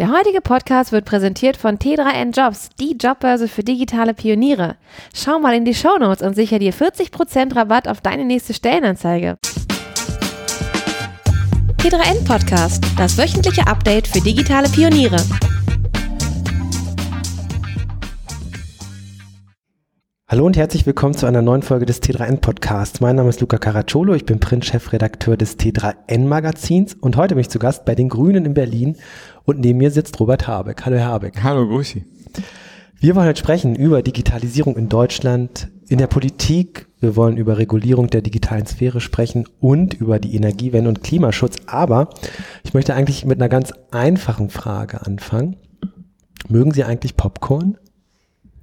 Der heutige Podcast wird präsentiert von T3N Jobs, die Jobbörse für digitale Pioniere. Schau mal in die Shownotes und sicher dir 40% Rabatt auf deine nächste Stellenanzeige. T3N Podcast, das wöchentliche Update für digitale Pioniere. Hallo und herzlich willkommen zu einer neuen Folge des T3N Podcasts. Mein Name ist Luca Caracciolo, ich bin Print-Chefredakteur des T3N Magazins und heute bin ich zu Gast bei den Grünen in Berlin und neben mir sitzt Robert Habeck. Hallo Herr Habeck. Hallo, grüß Sie. Wir wollen heute sprechen über Digitalisierung in Deutschland, in der Politik. Wir wollen über Regulierung der digitalen Sphäre sprechen und über die Energiewende und Klimaschutz. Aber ich möchte eigentlich mit einer ganz einfachen Frage anfangen. Mögen Sie eigentlich Popcorn?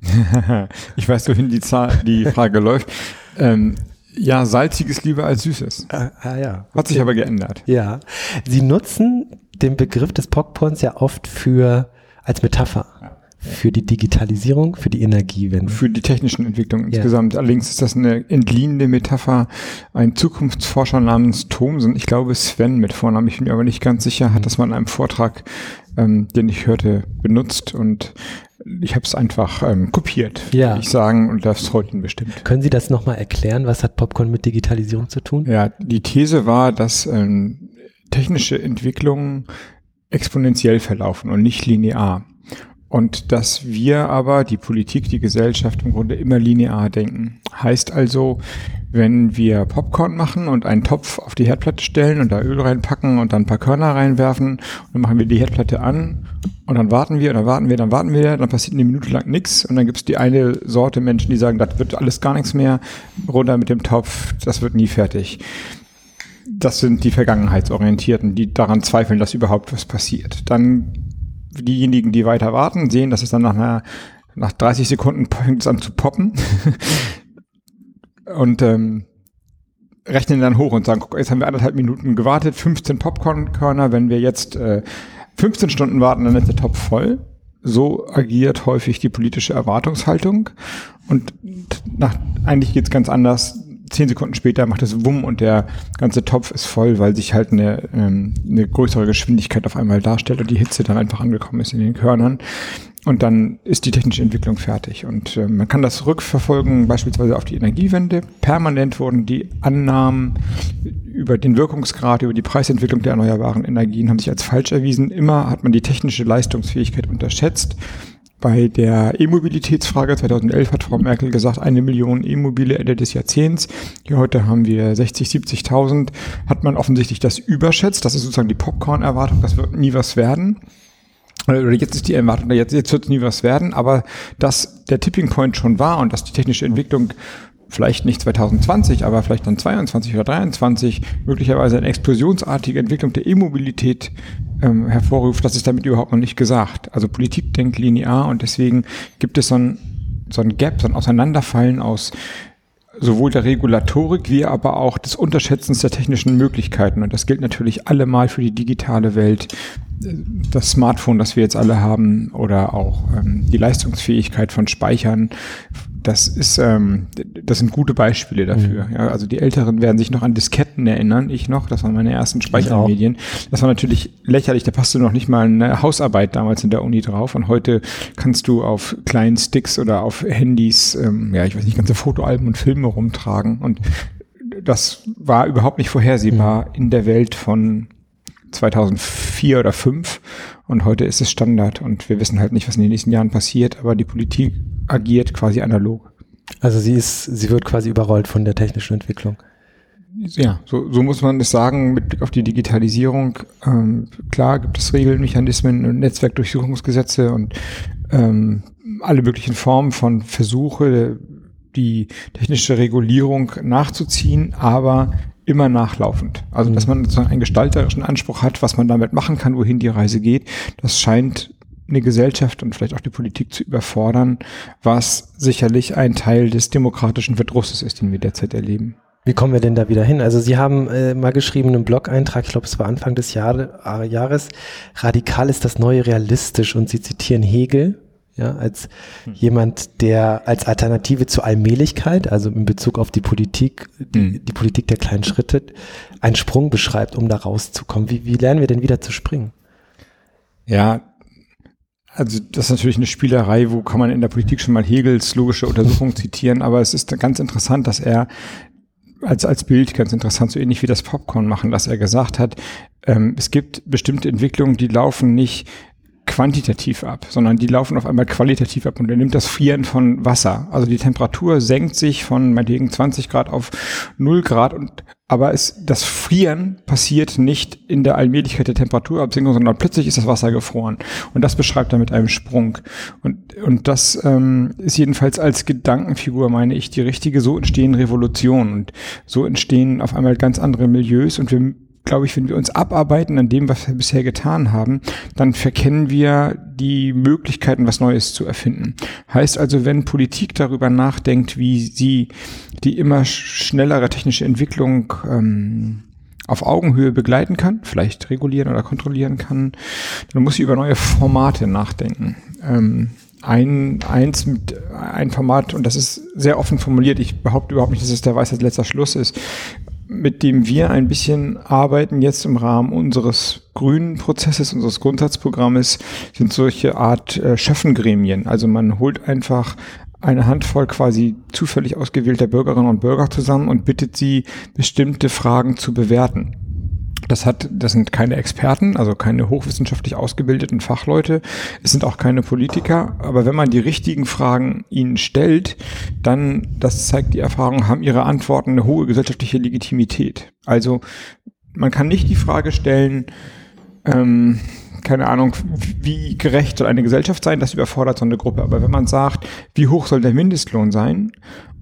ich weiß, wohin die, Zahl, die Frage läuft. Ähm, ja, salziges lieber als süßes. Ah, ah ja. Okay. Hat sich aber geändert. Ja. Sie nutzen den Begriff des Popcorns ja oft für als Metapher. Ja. Für die Digitalisierung, für die Energiewende. Für die technischen Entwicklungen ja. insgesamt. Allerdings ist das eine entliehene Metapher. Ein Zukunftsforscher namens Thomsen, ich glaube Sven mit Vornamen, ich bin mir aber nicht ganz sicher, hat das mal in einem Vortrag, ähm, den ich hörte, benutzt und ich habe es einfach ähm, kopiert, ja. würde ich sagen, und das ihn bestimmt. Können Sie das nochmal erklären? Was hat Popcorn mit Digitalisierung zu tun? Ja, die These war, dass ähm, technische Entwicklungen exponentiell verlaufen und nicht linear. Und dass wir aber, die Politik, die Gesellschaft im Grunde immer linear denken. Heißt also, wenn wir Popcorn machen und einen Topf auf die Herdplatte stellen und da Öl reinpacken und dann ein paar Körner reinwerfen, dann machen wir die Herdplatte an und dann warten wir, und dann warten wir, dann warten wir, dann passiert eine Minute lang nichts und dann gibt es die eine Sorte Menschen, die sagen, das wird alles gar nichts mehr, runter mit dem Topf, das wird nie fertig. Das sind die Vergangenheitsorientierten, die daran zweifeln, dass überhaupt was passiert. Dann diejenigen, die weiter warten, sehen, dass es dann nach einer nach 30 Sekunden fängt es an zu poppen und ähm, rechnen dann hoch und sagen, guck, jetzt haben wir anderthalb Minuten gewartet, 15 Popcorn-Körner, wenn wir jetzt äh, 15 Stunden warten, dann ist der Topf voll. So agiert häufig die politische Erwartungshaltung. Und nach, eigentlich geht's ganz anders. Zehn Sekunden später macht es Wumm und der ganze Topf ist voll, weil sich halt eine, ähm, eine größere Geschwindigkeit auf einmal darstellt und die Hitze dann einfach angekommen ist in den Körnern. Und dann ist die technische Entwicklung fertig. Und äh, man kann das rückverfolgen, beispielsweise auf die Energiewende. Permanent wurden die Annahmen über den Wirkungsgrad, über die Preisentwicklung der erneuerbaren Energien haben sich als falsch erwiesen. Immer hat man die technische Leistungsfähigkeit unterschätzt. Bei der E-Mobilitätsfrage 2011 hat Frau Merkel gesagt, eine Million E-Mobile Ende des Jahrzehnts. Hier heute haben wir 60, 70.000. Hat man offensichtlich das überschätzt. Das ist sozusagen die Popcorn-Erwartung. Das wird nie was werden oder jetzt ist die Erwartung, jetzt, jetzt wird nie was werden, aber dass der Tipping Point schon war und dass die technische Entwicklung vielleicht nicht 2020, aber vielleicht dann 22 oder 23 möglicherweise eine explosionsartige Entwicklung der E-Mobilität ähm, hervorruft, das ist damit überhaupt noch nicht gesagt. Also Politik denkt linear und deswegen gibt es so ein, so ein Gap, so ein Auseinanderfallen aus sowohl der Regulatorik wie aber auch des Unterschätzens der technischen Möglichkeiten. Und das gilt natürlich allemal für die digitale Welt. Das Smartphone, das wir jetzt alle haben, oder auch ähm, die Leistungsfähigkeit von Speichern, das ist, ähm, das sind gute Beispiele dafür. Mhm. Ja, also die Älteren werden sich noch an Disketten erinnern, ich noch, das waren meine ersten Speichermedien. Das war natürlich lächerlich, da passte noch nicht mal eine Hausarbeit damals in der Uni drauf und heute kannst du auf kleinen Sticks oder auf Handys, ähm, ja, ich weiß nicht, ganze Fotoalben und Filme rumtragen und das war überhaupt nicht vorhersehbar mhm. in der Welt von 2004 oder 5 und heute ist es Standard und wir wissen halt nicht, was in den nächsten Jahren passiert, aber die Politik agiert quasi analog. Also sie ist, sie wird quasi überrollt von der technischen Entwicklung. Ja, so, so muss man es sagen mit Blick auf die Digitalisierung. Ähm, klar gibt es Regeln, Mechanismen und Netzwerkdurchsuchungsgesetze und ähm, alle möglichen Formen von Versuche, die technische Regulierung nachzuziehen, aber immer nachlaufend. Also, dass mhm. man sozusagen einen gestalterischen Anspruch hat, was man damit machen kann, wohin die Reise geht, das scheint eine Gesellschaft und vielleicht auch die Politik zu überfordern, was sicherlich ein Teil des demokratischen Verdrusses ist, den wir derzeit erleben. Wie kommen wir denn da wieder hin? Also Sie haben äh, mal geschrieben einen Blog-Eintrag, ich glaube es war Anfang des Jahre, äh, Jahres, radikal ist das neue realistisch und Sie zitieren Hegel, ja, als hm. jemand, der als Alternative zur Allmählichkeit, also in Bezug auf die Politik, die, hm. die Politik der kleinen Schritte, einen Sprung beschreibt, um da rauszukommen. Wie, wie lernen wir denn wieder zu springen? Ja, also das ist natürlich eine Spielerei, wo kann man in der Politik schon mal Hegels logische Untersuchung zitieren, aber es ist ganz interessant, dass er als, als Bild ganz interessant, so ähnlich wie das Popcorn machen, dass er gesagt hat, ähm, es gibt bestimmte Entwicklungen, die laufen nicht quantitativ ab, sondern die laufen auf einmal qualitativ ab und er nimmt das Frieren von Wasser. Also die Temperatur senkt sich von meinetwegen 20 Grad auf 0 Grad und aber es, das Frieren passiert nicht in der Allmählichkeit der Temperaturabsinkung, sondern plötzlich ist das Wasser gefroren. Und das beschreibt er mit einem Sprung. Und, und das ähm, ist jedenfalls als Gedankenfigur, meine ich, die richtige. So entstehen Revolutionen und so entstehen auf einmal ganz andere Milieus und wir glaube ich, wenn wir uns abarbeiten an dem, was wir bisher getan haben, dann verkennen wir die Möglichkeiten, was Neues zu erfinden. Heißt also, wenn Politik darüber nachdenkt, wie sie die immer schnellere technische Entwicklung ähm, auf Augenhöhe begleiten kann, vielleicht regulieren oder kontrollieren kann, dann muss sie über neue Formate nachdenken. Ähm, ein, eins mit ein Format, und das ist sehr offen formuliert, ich behaupte überhaupt nicht, dass es der Weisheit letzter Schluss ist, mit dem wir ein bisschen arbeiten jetzt im Rahmen unseres grünen Prozesses, unseres Grundsatzprogrammes, sind solche Art äh, Schöffengremien. Also man holt einfach eine Handvoll quasi zufällig ausgewählter Bürgerinnen und Bürger zusammen und bittet sie, bestimmte Fragen zu bewerten. Das hat, das sind keine Experten, also keine hochwissenschaftlich ausgebildeten Fachleute. Es sind auch keine Politiker. Aber wenn man die richtigen Fragen ihnen stellt, dann, das zeigt die Erfahrung, haben ihre Antworten eine hohe gesellschaftliche Legitimität. Also, man kann nicht die Frage stellen, ähm, keine Ahnung, wie gerecht soll eine Gesellschaft sein, das überfordert so eine Gruppe. Aber wenn man sagt, wie hoch soll der Mindestlohn sein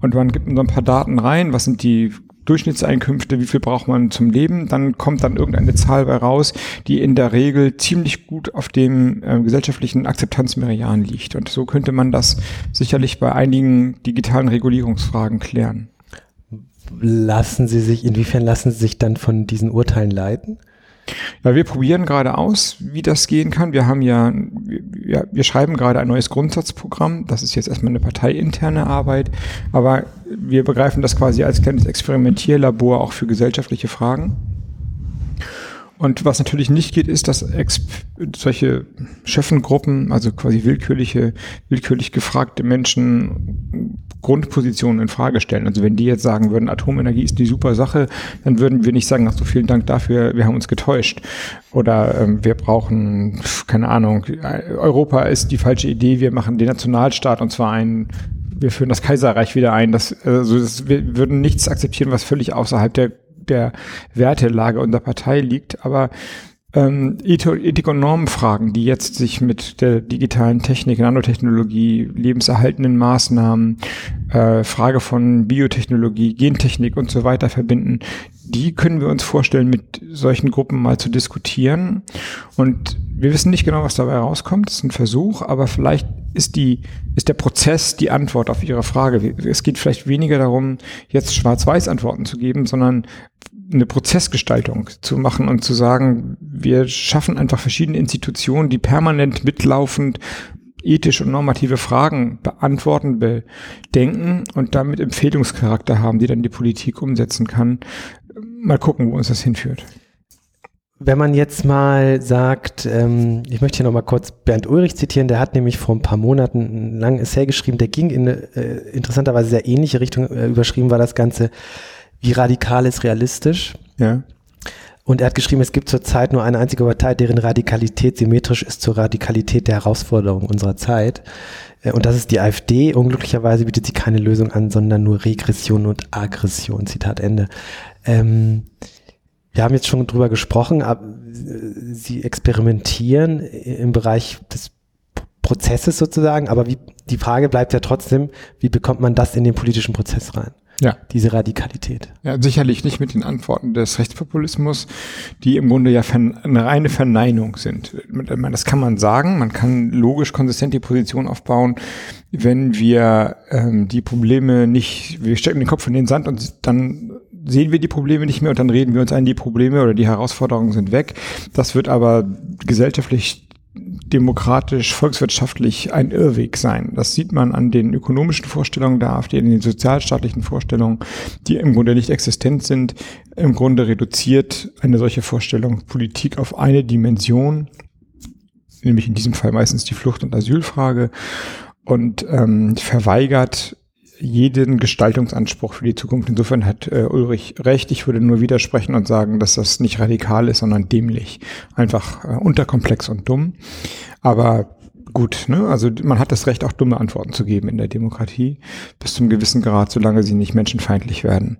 und man gibt so ein paar Daten rein, was sind die Durchschnittseinkünfte, wie viel braucht man zum Leben, dann kommt dann irgendeine Zahl bei raus, die in der Regel ziemlich gut auf dem äh, gesellschaftlichen Akzeptanzmeridian liegt. Und so könnte man das sicherlich bei einigen digitalen Regulierungsfragen klären. Lassen Sie sich, inwiefern lassen Sie sich dann von diesen Urteilen leiten? Ja, wir probieren gerade aus, wie das gehen kann. Wir haben ja, wir, wir schreiben gerade ein neues Grundsatzprogramm. Das ist jetzt erstmal eine parteiinterne Arbeit, aber wir begreifen das quasi als kleines Experimentierlabor auch für gesellschaftliche Fragen. Und was natürlich nicht geht, ist, dass Exp solche Schöffengruppen, also quasi willkürliche, willkürlich gefragte Menschen Grundpositionen in Frage stellen. Also wenn die jetzt sagen würden, Atomenergie ist die super Sache, dann würden wir nicht sagen, ach so vielen Dank dafür, wir haben uns getäuscht. Oder ähm, wir brauchen, keine Ahnung, Europa ist die falsche Idee, wir machen den Nationalstaat und zwar einen wir führen das Kaiserreich wieder ein. Das, also das, wir würden nichts akzeptieren, was völlig außerhalb der der Wertelage unserer Partei liegt, aber ähm, Ethik- und Normenfragen, die jetzt sich mit der digitalen Technik, Nanotechnologie, lebenserhaltenden Maßnahmen, äh, Frage von Biotechnologie, Gentechnik und so weiter verbinden, die können wir uns vorstellen, mit solchen Gruppen mal zu diskutieren. Und wir wissen nicht genau, was dabei rauskommt. Das ist ein Versuch, aber vielleicht ist die, ist der Prozess die Antwort auf Ihre Frage. Es geht vielleicht weniger darum, jetzt schwarz-weiß Antworten zu geben, sondern eine Prozessgestaltung zu machen und zu sagen, wir schaffen einfach verschiedene Institutionen, die permanent mitlaufend ethische und normative Fragen beantworten, bedenken und damit Empfehlungscharakter haben, die dann die Politik umsetzen kann. Mal gucken, wo uns das hinführt. Wenn man jetzt mal sagt, ähm, ich möchte hier nochmal kurz Bernd Ulrich zitieren, der hat nämlich vor ein paar Monaten einen langen Essay geschrieben, der ging in eine äh, interessanterweise sehr ähnliche Richtung, äh, überschrieben war das Ganze, wie radikal ist realistisch. Ja. Und er hat geschrieben, es gibt zurzeit nur eine einzige Partei, deren Radikalität symmetrisch ist zur Radikalität der Herausforderung unserer Zeit. Äh, und das ist die AfD. Unglücklicherweise bietet sie keine Lösung an, sondern nur Regression und Aggression. Zitat Ende. Ähm, wir haben jetzt schon drüber gesprochen, aber äh, Sie experimentieren im Bereich des Prozesses sozusagen, aber wie, die Frage bleibt ja trotzdem, wie bekommt man das in den politischen Prozess rein? Ja. Diese Radikalität. Ja, sicherlich nicht mit den Antworten des Rechtspopulismus, die im Grunde ja eine reine Verneinung sind. Das kann man sagen, man kann logisch konsistent die Position aufbauen, wenn wir ähm, die Probleme nicht, wir stecken den Kopf in den Sand und dann sehen wir die Probleme nicht mehr und dann reden wir uns ein, die Probleme oder die Herausforderungen sind weg. Das wird aber gesellschaftlich demokratisch, volkswirtschaftlich ein Irrweg sein. Das sieht man an den ökonomischen Vorstellungen der AfD, an den sozialstaatlichen Vorstellungen, die im Grunde nicht existent sind. Im Grunde reduziert eine solche Vorstellung Politik auf eine Dimension. nämlich in diesem Fall meistens die Flucht- und Asylfrage und ähm, verweigert jeden Gestaltungsanspruch für die Zukunft. Insofern hat äh, Ulrich recht. Ich würde nur widersprechen und sagen, dass das nicht radikal ist, sondern dämlich. Einfach äh, unterkomplex und dumm. Aber gut, ne? Also man hat das Recht, auch dumme Antworten zu geben in der Demokratie, bis zum gewissen Grad, solange sie nicht menschenfeindlich werden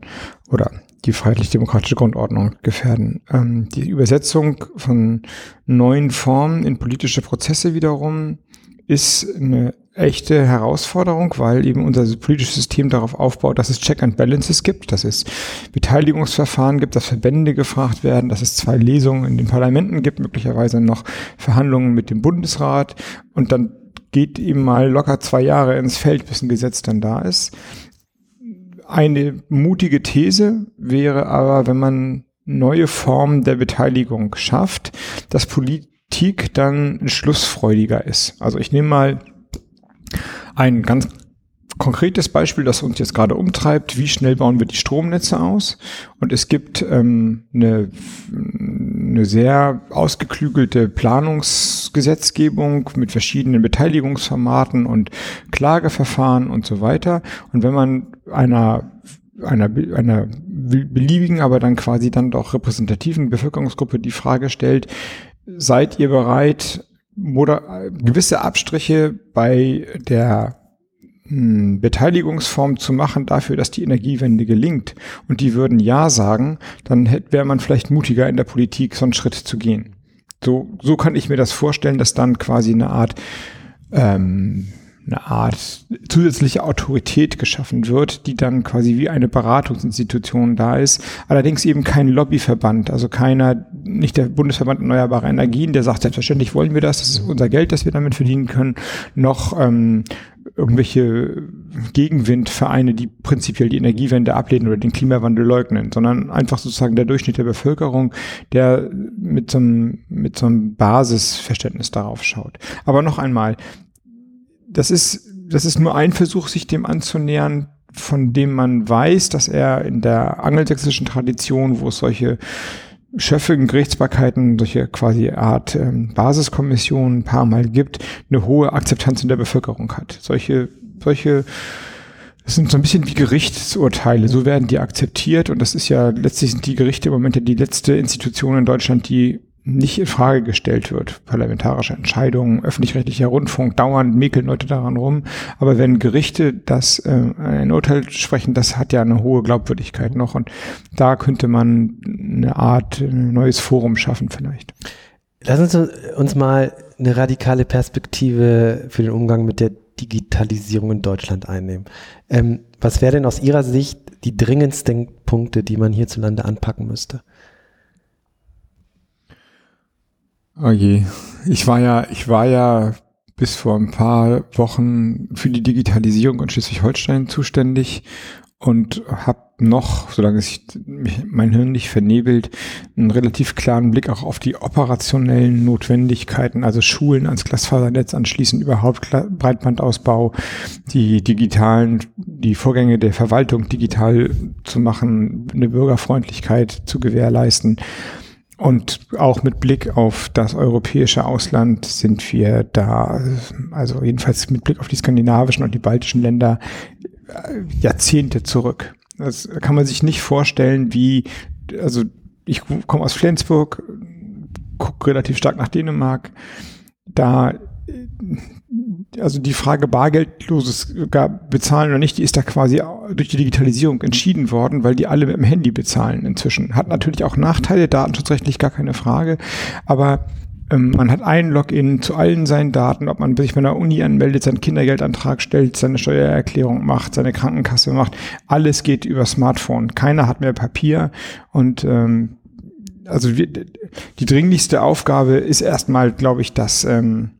oder die freiheitlich-demokratische Grundordnung gefährden. Ähm, die Übersetzung von neuen Formen in politische Prozesse wiederum ist eine echte Herausforderung, weil eben unser politisches System darauf aufbaut, dass es Check and Balances gibt, dass es Beteiligungsverfahren gibt, dass Verbände gefragt werden, dass es zwei Lesungen in den Parlamenten gibt, möglicherweise noch Verhandlungen mit dem Bundesrat und dann geht eben mal locker zwei Jahre ins Feld, bis ein Gesetz dann da ist. Eine mutige These wäre aber, wenn man neue Formen der Beteiligung schafft, dass Politik dann schlussfreudiger ist. Also ich nehme mal ein ganz konkretes Beispiel, das uns jetzt gerade umtreibt, wie schnell bauen wir die Stromnetze aus? Und es gibt ähm, eine, eine sehr ausgeklügelte Planungsgesetzgebung mit verschiedenen Beteiligungsformaten und Klageverfahren und so weiter. Und wenn man einer einer, einer beliebigen, aber dann quasi dann doch repräsentativen Bevölkerungsgruppe die Frage stellt, seid ihr bereit, moder gewisse Abstriche bei der hm, Beteiligungsform zu machen dafür, dass die Energiewende gelingt und die würden Ja sagen, dann wäre man vielleicht mutiger in der Politik, so einen Schritt zu gehen. So, so kann ich mir das vorstellen, dass dann quasi eine Art ähm, eine Art zusätzliche Autorität geschaffen wird, die dann quasi wie eine Beratungsinstitution da ist. Allerdings eben kein Lobbyverband, also keiner, nicht der Bundesverband Erneuerbare Energien, der sagt, selbstverständlich wollen wir das, das ist unser Geld, das wir damit verdienen können, noch ähm, irgendwelche Gegenwindvereine, die prinzipiell die Energiewende ablehnen oder den Klimawandel leugnen, sondern einfach sozusagen der Durchschnitt der Bevölkerung, der mit so einem, mit so einem Basisverständnis darauf schaut. Aber noch einmal, das ist, das ist nur ein Versuch, sich dem anzunähern, von dem man weiß, dass er in der angelsächsischen Tradition, wo es solche schöffigen Gerichtsbarkeiten, solche quasi Art ähm, Basiskommissionen ein paar Mal gibt, eine hohe Akzeptanz in der Bevölkerung hat. Solche, solche das sind so ein bisschen wie Gerichtsurteile, so werden die akzeptiert und das ist ja letztlich sind die Gerichte im Moment ja die letzte Institution in Deutschland, die nicht in Frage gestellt wird. Parlamentarische Entscheidungen, öffentlich-rechtlicher Rundfunk, dauernd mäkeln Leute daran rum. Aber wenn Gerichte das äh, ein Urteil sprechen, das hat ja eine hohe Glaubwürdigkeit noch. Und da könnte man eine Art ein neues Forum schaffen vielleicht. Lass uns uns mal eine radikale Perspektive für den Umgang mit der Digitalisierung in Deutschland einnehmen. Ähm, was wäre denn aus Ihrer Sicht die dringendsten Punkte, die man hierzulande anpacken müsste? Oh je. Ich war ja, ich war ja bis vor ein paar Wochen für die Digitalisierung in Schleswig-Holstein zuständig und habe noch, solange sich mein Hirn nicht vernebelt, einen relativ klaren Blick auch auf die operationellen Notwendigkeiten, also Schulen ans Glasfasernetz anschließen, überhaupt Breitbandausbau, die digitalen, die Vorgänge der Verwaltung digital zu machen, eine Bürgerfreundlichkeit zu gewährleisten. Und auch mit Blick auf das europäische Ausland sind wir da, also jedenfalls mit Blick auf die skandinavischen und die baltischen Länder, äh, Jahrzehnte zurück. Das kann man sich nicht vorstellen, wie, also ich komme aus Flensburg, gucke relativ stark nach Dänemark. Da also die Frage bargeldloses bezahlen oder nicht, die ist da quasi durch die Digitalisierung entschieden worden, weil die alle mit dem Handy bezahlen inzwischen. Hat natürlich auch Nachteile, datenschutzrechtlich gar keine Frage, aber ähm, man hat einen Login zu allen seinen Daten, ob man sich bei einer Uni anmeldet, seinen Kindergeldantrag stellt, seine Steuererklärung macht, seine Krankenkasse macht, alles geht über Smartphone. Keiner hat mehr Papier und ähm, also wir, die dringlichste Aufgabe ist erstmal, glaube ich, dass ähm,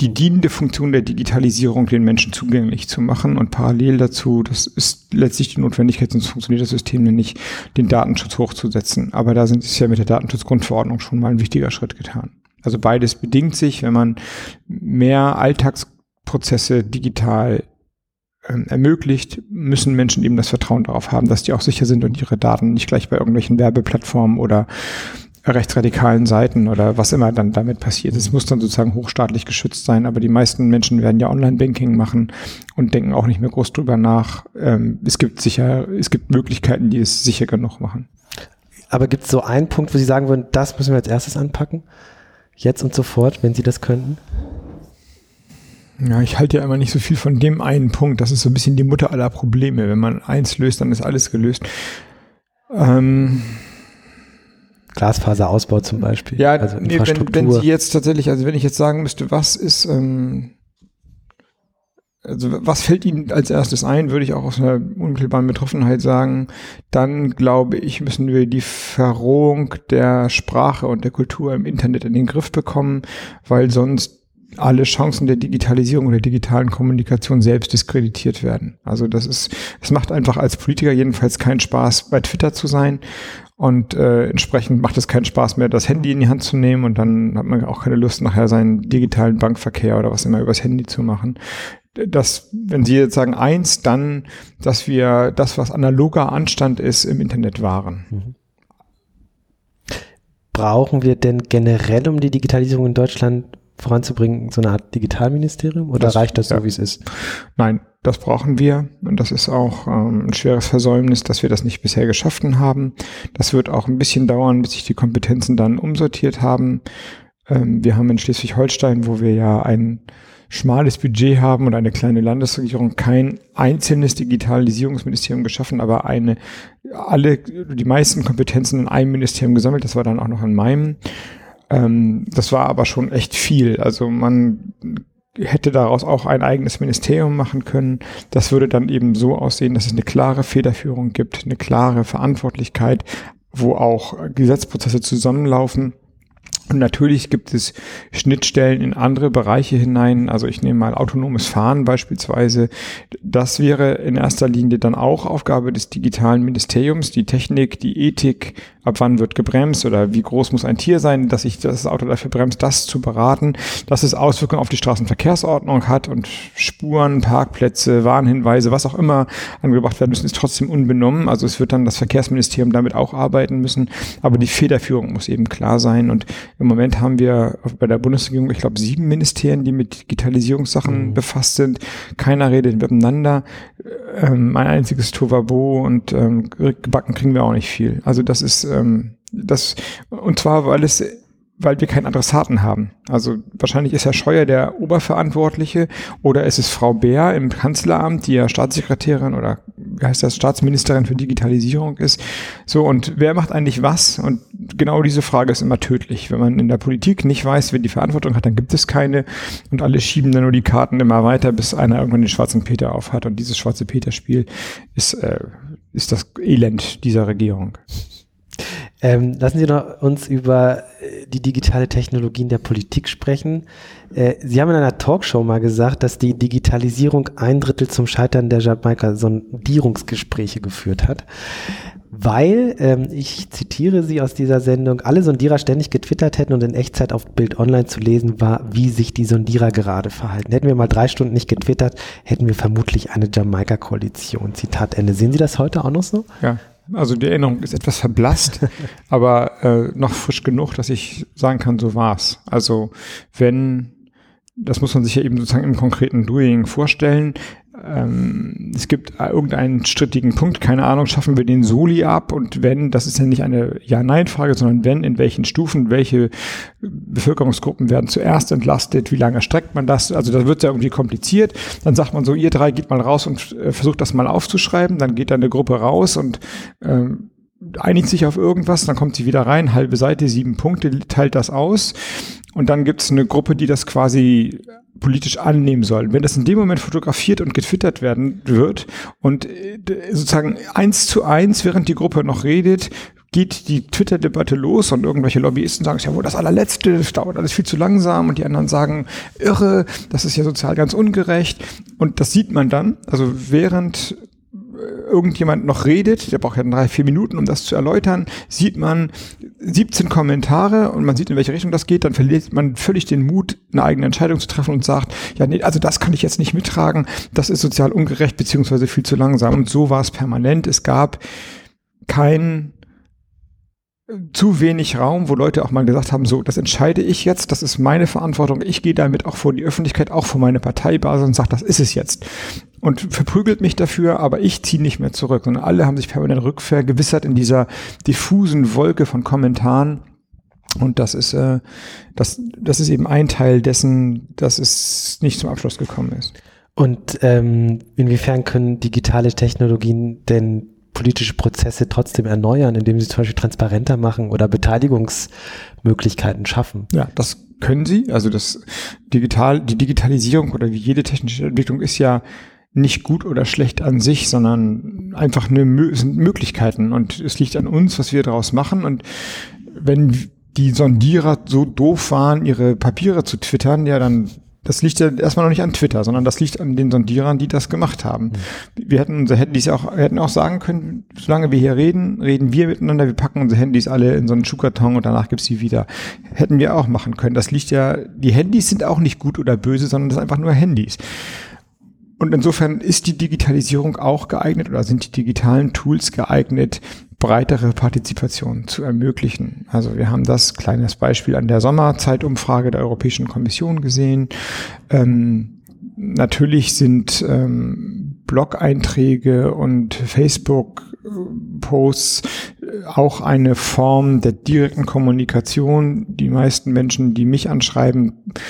die dienende Funktion der Digitalisierung den Menschen zugänglich zu machen und parallel dazu, das ist letztlich die Notwendigkeit, sonst funktioniert das System nicht, den Datenschutz hochzusetzen. Aber da sind es ja mit der Datenschutzgrundverordnung schon mal ein wichtiger Schritt getan. Also beides bedingt sich, wenn man mehr Alltagsprozesse digital ähm, ermöglicht, müssen Menschen eben das Vertrauen darauf haben, dass die auch sicher sind und ihre Daten nicht gleich bei irgendwelchen Werbeplattformen oder rechtsradikalen Seiten oder was immer dann damit passiert. Es muss dann sozusagen hochstaatlich geschützt sein, aber die meisten Menschen werden ja Online-Banking machen und denken auch nicht mehr groß drüber nach. Ähm, es gibt sicher, es gibt Möglichkeiten, die es sicher genug machen. Aber gibt es so einen Punkt, wo Sie sagen würden, das müssen wir als erstes anpacken? Jetzt und sofort, wenn Sie das könnten? Ja, ich halte ja immer nicht so viel von dem einen Punkt. Das ist so ein bisschen die Mutter aller Probleme. Wenn man eins löst, dann ist alles gelöst. Ähm, Glasfaserausbau zum Beispiel. Ja, also nee, wenn, wenn Sie jetzt tatsächlich, also wenn ich jetzt sagen müsste, was ist, ähm, also was fällt Ihnen als erstes ein, würde ich auch aus einer unmittelbaren Betroffenheit sagen, dann glaube ich, müssen wir die Verrohung der Sprache und der Kultur im Internet in den Griff bekommen, weil sonst alle Chancen der Digitalisierung oder digitalen Kommunikation selbst diskreditiert werden. Also das ist, es macht einfach als Politiker jedenfalls keinen Spaß, bei Twitter zu sein. Und äh, entsprechend macht es keinen Spaß mehr, das Handy in die Hand zu nehmen und dann hat man auch keine Lust, nachher seinen digitalen Bankverkehr oder was immer übers Handy zu machen. Das, wenn Sie jetzt sagen eins, dann, dass wir das, was analoger Anstand ist, im Internet wahren. Mhm. Brauchen wir denn generell, um die Digitalisierung in Deutschland voranzubringen, so eine Art Digitalministerium oder das, reicht das so, ja. wie es ist? Nein, das brauchen wir und das ist auch ähm, ein schweres Versäumnis, dass wir das nicht bisher geschafft haben. Das wird auch ein bisschen dauern, bis sich die Kompetenzen dann umsortiert haben. Ähm, wir haben in Schleswig-Holstein, wo wir ja ein schmales Budget haben und eine kleine Landesregierung kein einzelnes Digitalisierungsministerium geschaffen, aber eine alle die meisten Kompetenzen in einem Ministerium gesammelt. Das war dann auch noch in meinem. Ähm, das war aber schon echt viel. Also man hätte daraus auch ein eigenes Ministerium machen können. Das würde dann eben so aussehen, dass es eine klare Federführung gibt, eine klare Verantwortlichkeit, wo auch Gesetzprozesse zusammenlaufen und natürlich gibt es Schnittstellen in andere Bereiche hinein. Also ich nehme mal autonomes Fahren beispielsweise. Das wäre in erster Linie dann auch Aufgabe des digitalen Ministeriums. Die Technik, die Ethik, ab wann wird gebremst oder wie groß muss ein Tier sein, dass sich das Auto dafür bremst, das zu beraten, dass es Auswirkungen auf die Straßenverkehrsordnung hat und Spuren, Parkplätze, Warnhinweise, was auch immer angebracht werden müssen, ist trotzdem unbenommen. Also es wird dann das Verkehrsministerium damit auch arbeiten müssen. Aber die Federführung muss eben klar sein und im Moment haben wir bei der Bundesregierung, ich glaube, sieben Ministerien, die mit Digitalisierungssachen mhm. befasst sind. Keiner redet miteinander. Ähm, ein einziges Tovabo und ähm, gebacken kriegen wir auch nicht viel. Also das ist ähm, das und zwar, weil es weil wir keinen Adressaten haben. Also wahrscheinlich ist Herr Scheuer der Oberverantwortliche oder ist es Frau Bär im Kanzleramt, die ja Staatssekretärin oder wie heißt das, Staatsministerin für Digitalisierung ist. So, und wer macht eigentlich was? Und genau diese Frage ist immer tödlich. Wenn man in der Politik nicht weiß, wer die Verantwortung hat, dann gibt es keine und alle schieben dann nur die Karten immer weiter, bis einer irgendwann den schwarzen Peter aufhat. Und dieses schwarze Peter-Spiel ist, äh, ist das Elend dieser Regierung. Ähm, lassen Sie noch uns über äh, die digitale Technologie in der Politik sprechen. Äh, Sie haben in einer Talkshow mal gesagt, dass die Digitalisierung ein Drittel zum Scheitern der Jamaika-Sondierungsgespräche geführt hat, weil, ähm, ich zitiere Sie aus dieser Sendung, alle Sondierer ständig getwittert hätten und in Echtzeit auf Bild Online zu lesen war, wie sich die Sondierer gerade verhalten. Hätten wir mal drei Stunden nicht getwittert, hätten wir vermutlich eine Jamaika-Koalition. Zitat Ende. Sehen Sie das heute auch noch so? Ja, also die Erinnerung ist etwas verblasst, aber äh, noch frisch genug, dass ich sagen kann, so war's. Also wenn, das muss man sich ja eben sozusagen im konkreten Doing vorstellen, ähm, es gibt irgendeinen strittigen Punkt, keine Ahnung, schaffen wir den Soli ab? Und wenn, das ist ja nicht eine Ja-Nein-Frage, sondern wenn, in welchen Stufen, welche Bevölkerungsgruppen werden zuerst entlastet, wie lange streckt man das, also das wird ja irgendwie kompliziert, dann sagt man so, ihr drei geht mal raus und äh, versucht das mal aufzuschreiben, dann geht da eine Gruppe raus und ähm, einigt sich auf irgendwas, dann kommt sie wieder rein, halbe Seite, sieben Punkte, teilt das aus. Und dann gibt es eine Gruppe, die das quasi politisch annehmen soll. Wenn das in dem Moment fotografiert und getwittert werden wird und äh, sozusagen eins zu eins, während die Gruppe noch redet, geht die Twitter-Debatte los und irgendwelche Lobbyisten sagen, es ist ja wohl das allerletzte, das dauert alles viel zu langsam und die anderen sagen, irre, das ist ja sozial ganz ungerecht und das sieht man dann, also während irgendjemand noch redet, der braucht ja drei, vier Minuten, um das zu erläutern, sieht man 17 Kommentare und man sieht, in welche Richtung das geht, dann verliert man völlig den Mut, eine eigene Entscheidung zu treffen und sagt, ja, nee, also das kann ich jetzt nicht mittragen, das ist sozial ungerecht beziehungsweise viel zu langsam. Und so war es permanent. Es gab kein zu wenig Raum, wo Leute auch mal gesagt haben, so, das entscheide ich jetzt, das ist meine Verantwortung, ich gehe damit auch vor die Öffentlichkeit, auch vor meine Parteibasis und sage, das ist es jetzt. Und verprügelt mich dafür, aber ich ziehe nicht mehr zurück. Und alle haben sich permanent rückvergewissert in dieser diffusen Wolke von Kommentaren. Und das ist, äh, das, das ist eben ein Teil dessen, dass es nicht zum Abschluss gekommen ist. Und ähm, inwiefern können digitale Technologien denn politische Prozesse trotzdem erneuern, indem sie zum Beispiel transparenter machen oder Beteiligungsmöglichkeiten schaffen. Ja, das können sie. Also das digital, die Digitalisierung oder wie jede technische Entwicklung ist ja nicht gut oder schlecht an sich, sondern einfach eine sind Möglichkeiten und es liegt an uns, was wir daraus machen und wenn die Sondierer so doof waren, ihre Papiere zu twittern, ja, dann das liegt ja erstmal noch nicht an Twitter, sondern das liegt an den Sondierern, die das gemacht haben. Mhm. Wir hätten unser Handys auch, hätten auch sagen können, solange wir hier reden, reden wir miteinander, wir packen unsere Handys alle in so einen Schuhkarton und danach gibt's sie wieder. Hätten wir auch machen können. Das liegt ja, die Handys sind auch nicht gut oder böse, sondern das sind einfach nur Handys. Und insofern ist die Digitalisierung auch geeignet oder sind die digitalen Tools geeignet, breitere Partizipation zu ermöglichen. Also wir haben das kleines Beispiel an der Sommerzeitumfrage der Europäischen Kommission gesehen. Ähm, natürlich sind ähm, Blog-Einträge und Facebook-Posts auch eine Form der direkten Kommunikation. Die meisten Menschen, die mich anschreiben, äh,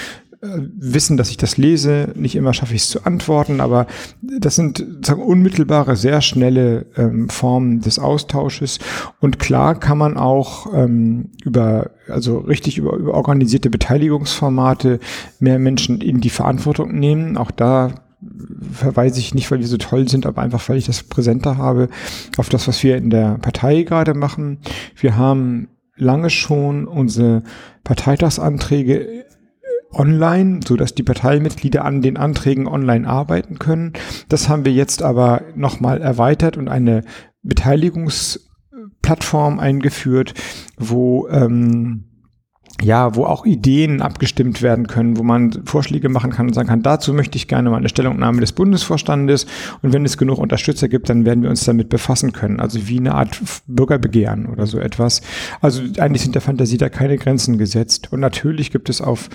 wissen, dass ich das lese. Nicht immer schaffe ich es zu antworten, aber das sind sagen, unmittelbare, sehr schnelle ähm, Formen des Austausches. Und klar kann man auch ähm, über, also richtig über, über organisierte Beteiligungsformate mehr Menschen in die Verantwortung nehmen. Auch da verweise ich nicht, weil wir so toll sind, aber einfach, weil ich das präsenter habe, auf das, was wir in der Partei gerade machen. Wir haben lange schon unsere Parteitagsanträge online, so dass die Parteimitglieder an den Anträgen online arbeiten können. Das haben wir jetzt aber nochmal erweitert und eine Beteiligungsplattform eingeführt, wo ähm, ja, wo auch Ideen abgestimmt werden können, wo man Vorschläge machen kann und sagen kann, dazu möchte ich gerne mal eine Stellungnahme des Bundesvorstandes und wenn es genug Unterstützer gibt, dann werden wir uns damit befassen können. Also wie eine Art Bürgerbegehren oder so etwas. Also eigentlich sind der Fantasie da keine Grenzen gesetzt. Und natürlich gibt es auf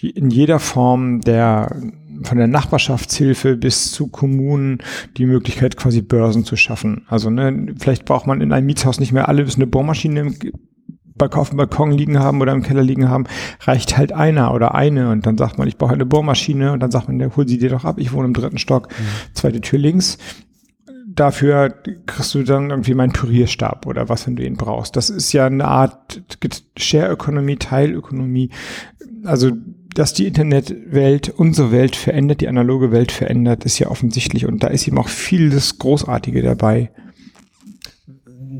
in jeder Form der von der Nachbarschaftshilfe bis zu Kommunen die Möglichkeit, quasi Börsen zu schaffen. Also ne, vielleicht braucht man in einem Mietshaus nicht mehr alle eine Bohrmaschine auf dem Balkon liegen haben oder im Keller liegen haben, reicht halt einer oder eine und dann sagt man, ich brauche eine Bohrmaschine und dann sagt man, der hol sie dir doch ab, ich wohne im dritten Stock, mhm. zweite Tür links. Dafür kriegst du dann irgendwie meinen Pürierstab oder was, wenn du ihn brauchst. Das ist ja eine Art Share-Ökonomie, Teilökonomie. Also, dass die Internetwelt unsere Welt verändert, die analoge Welt verändert, ist ja offensichtlich und da ist eben auch vieles Großartige dabei.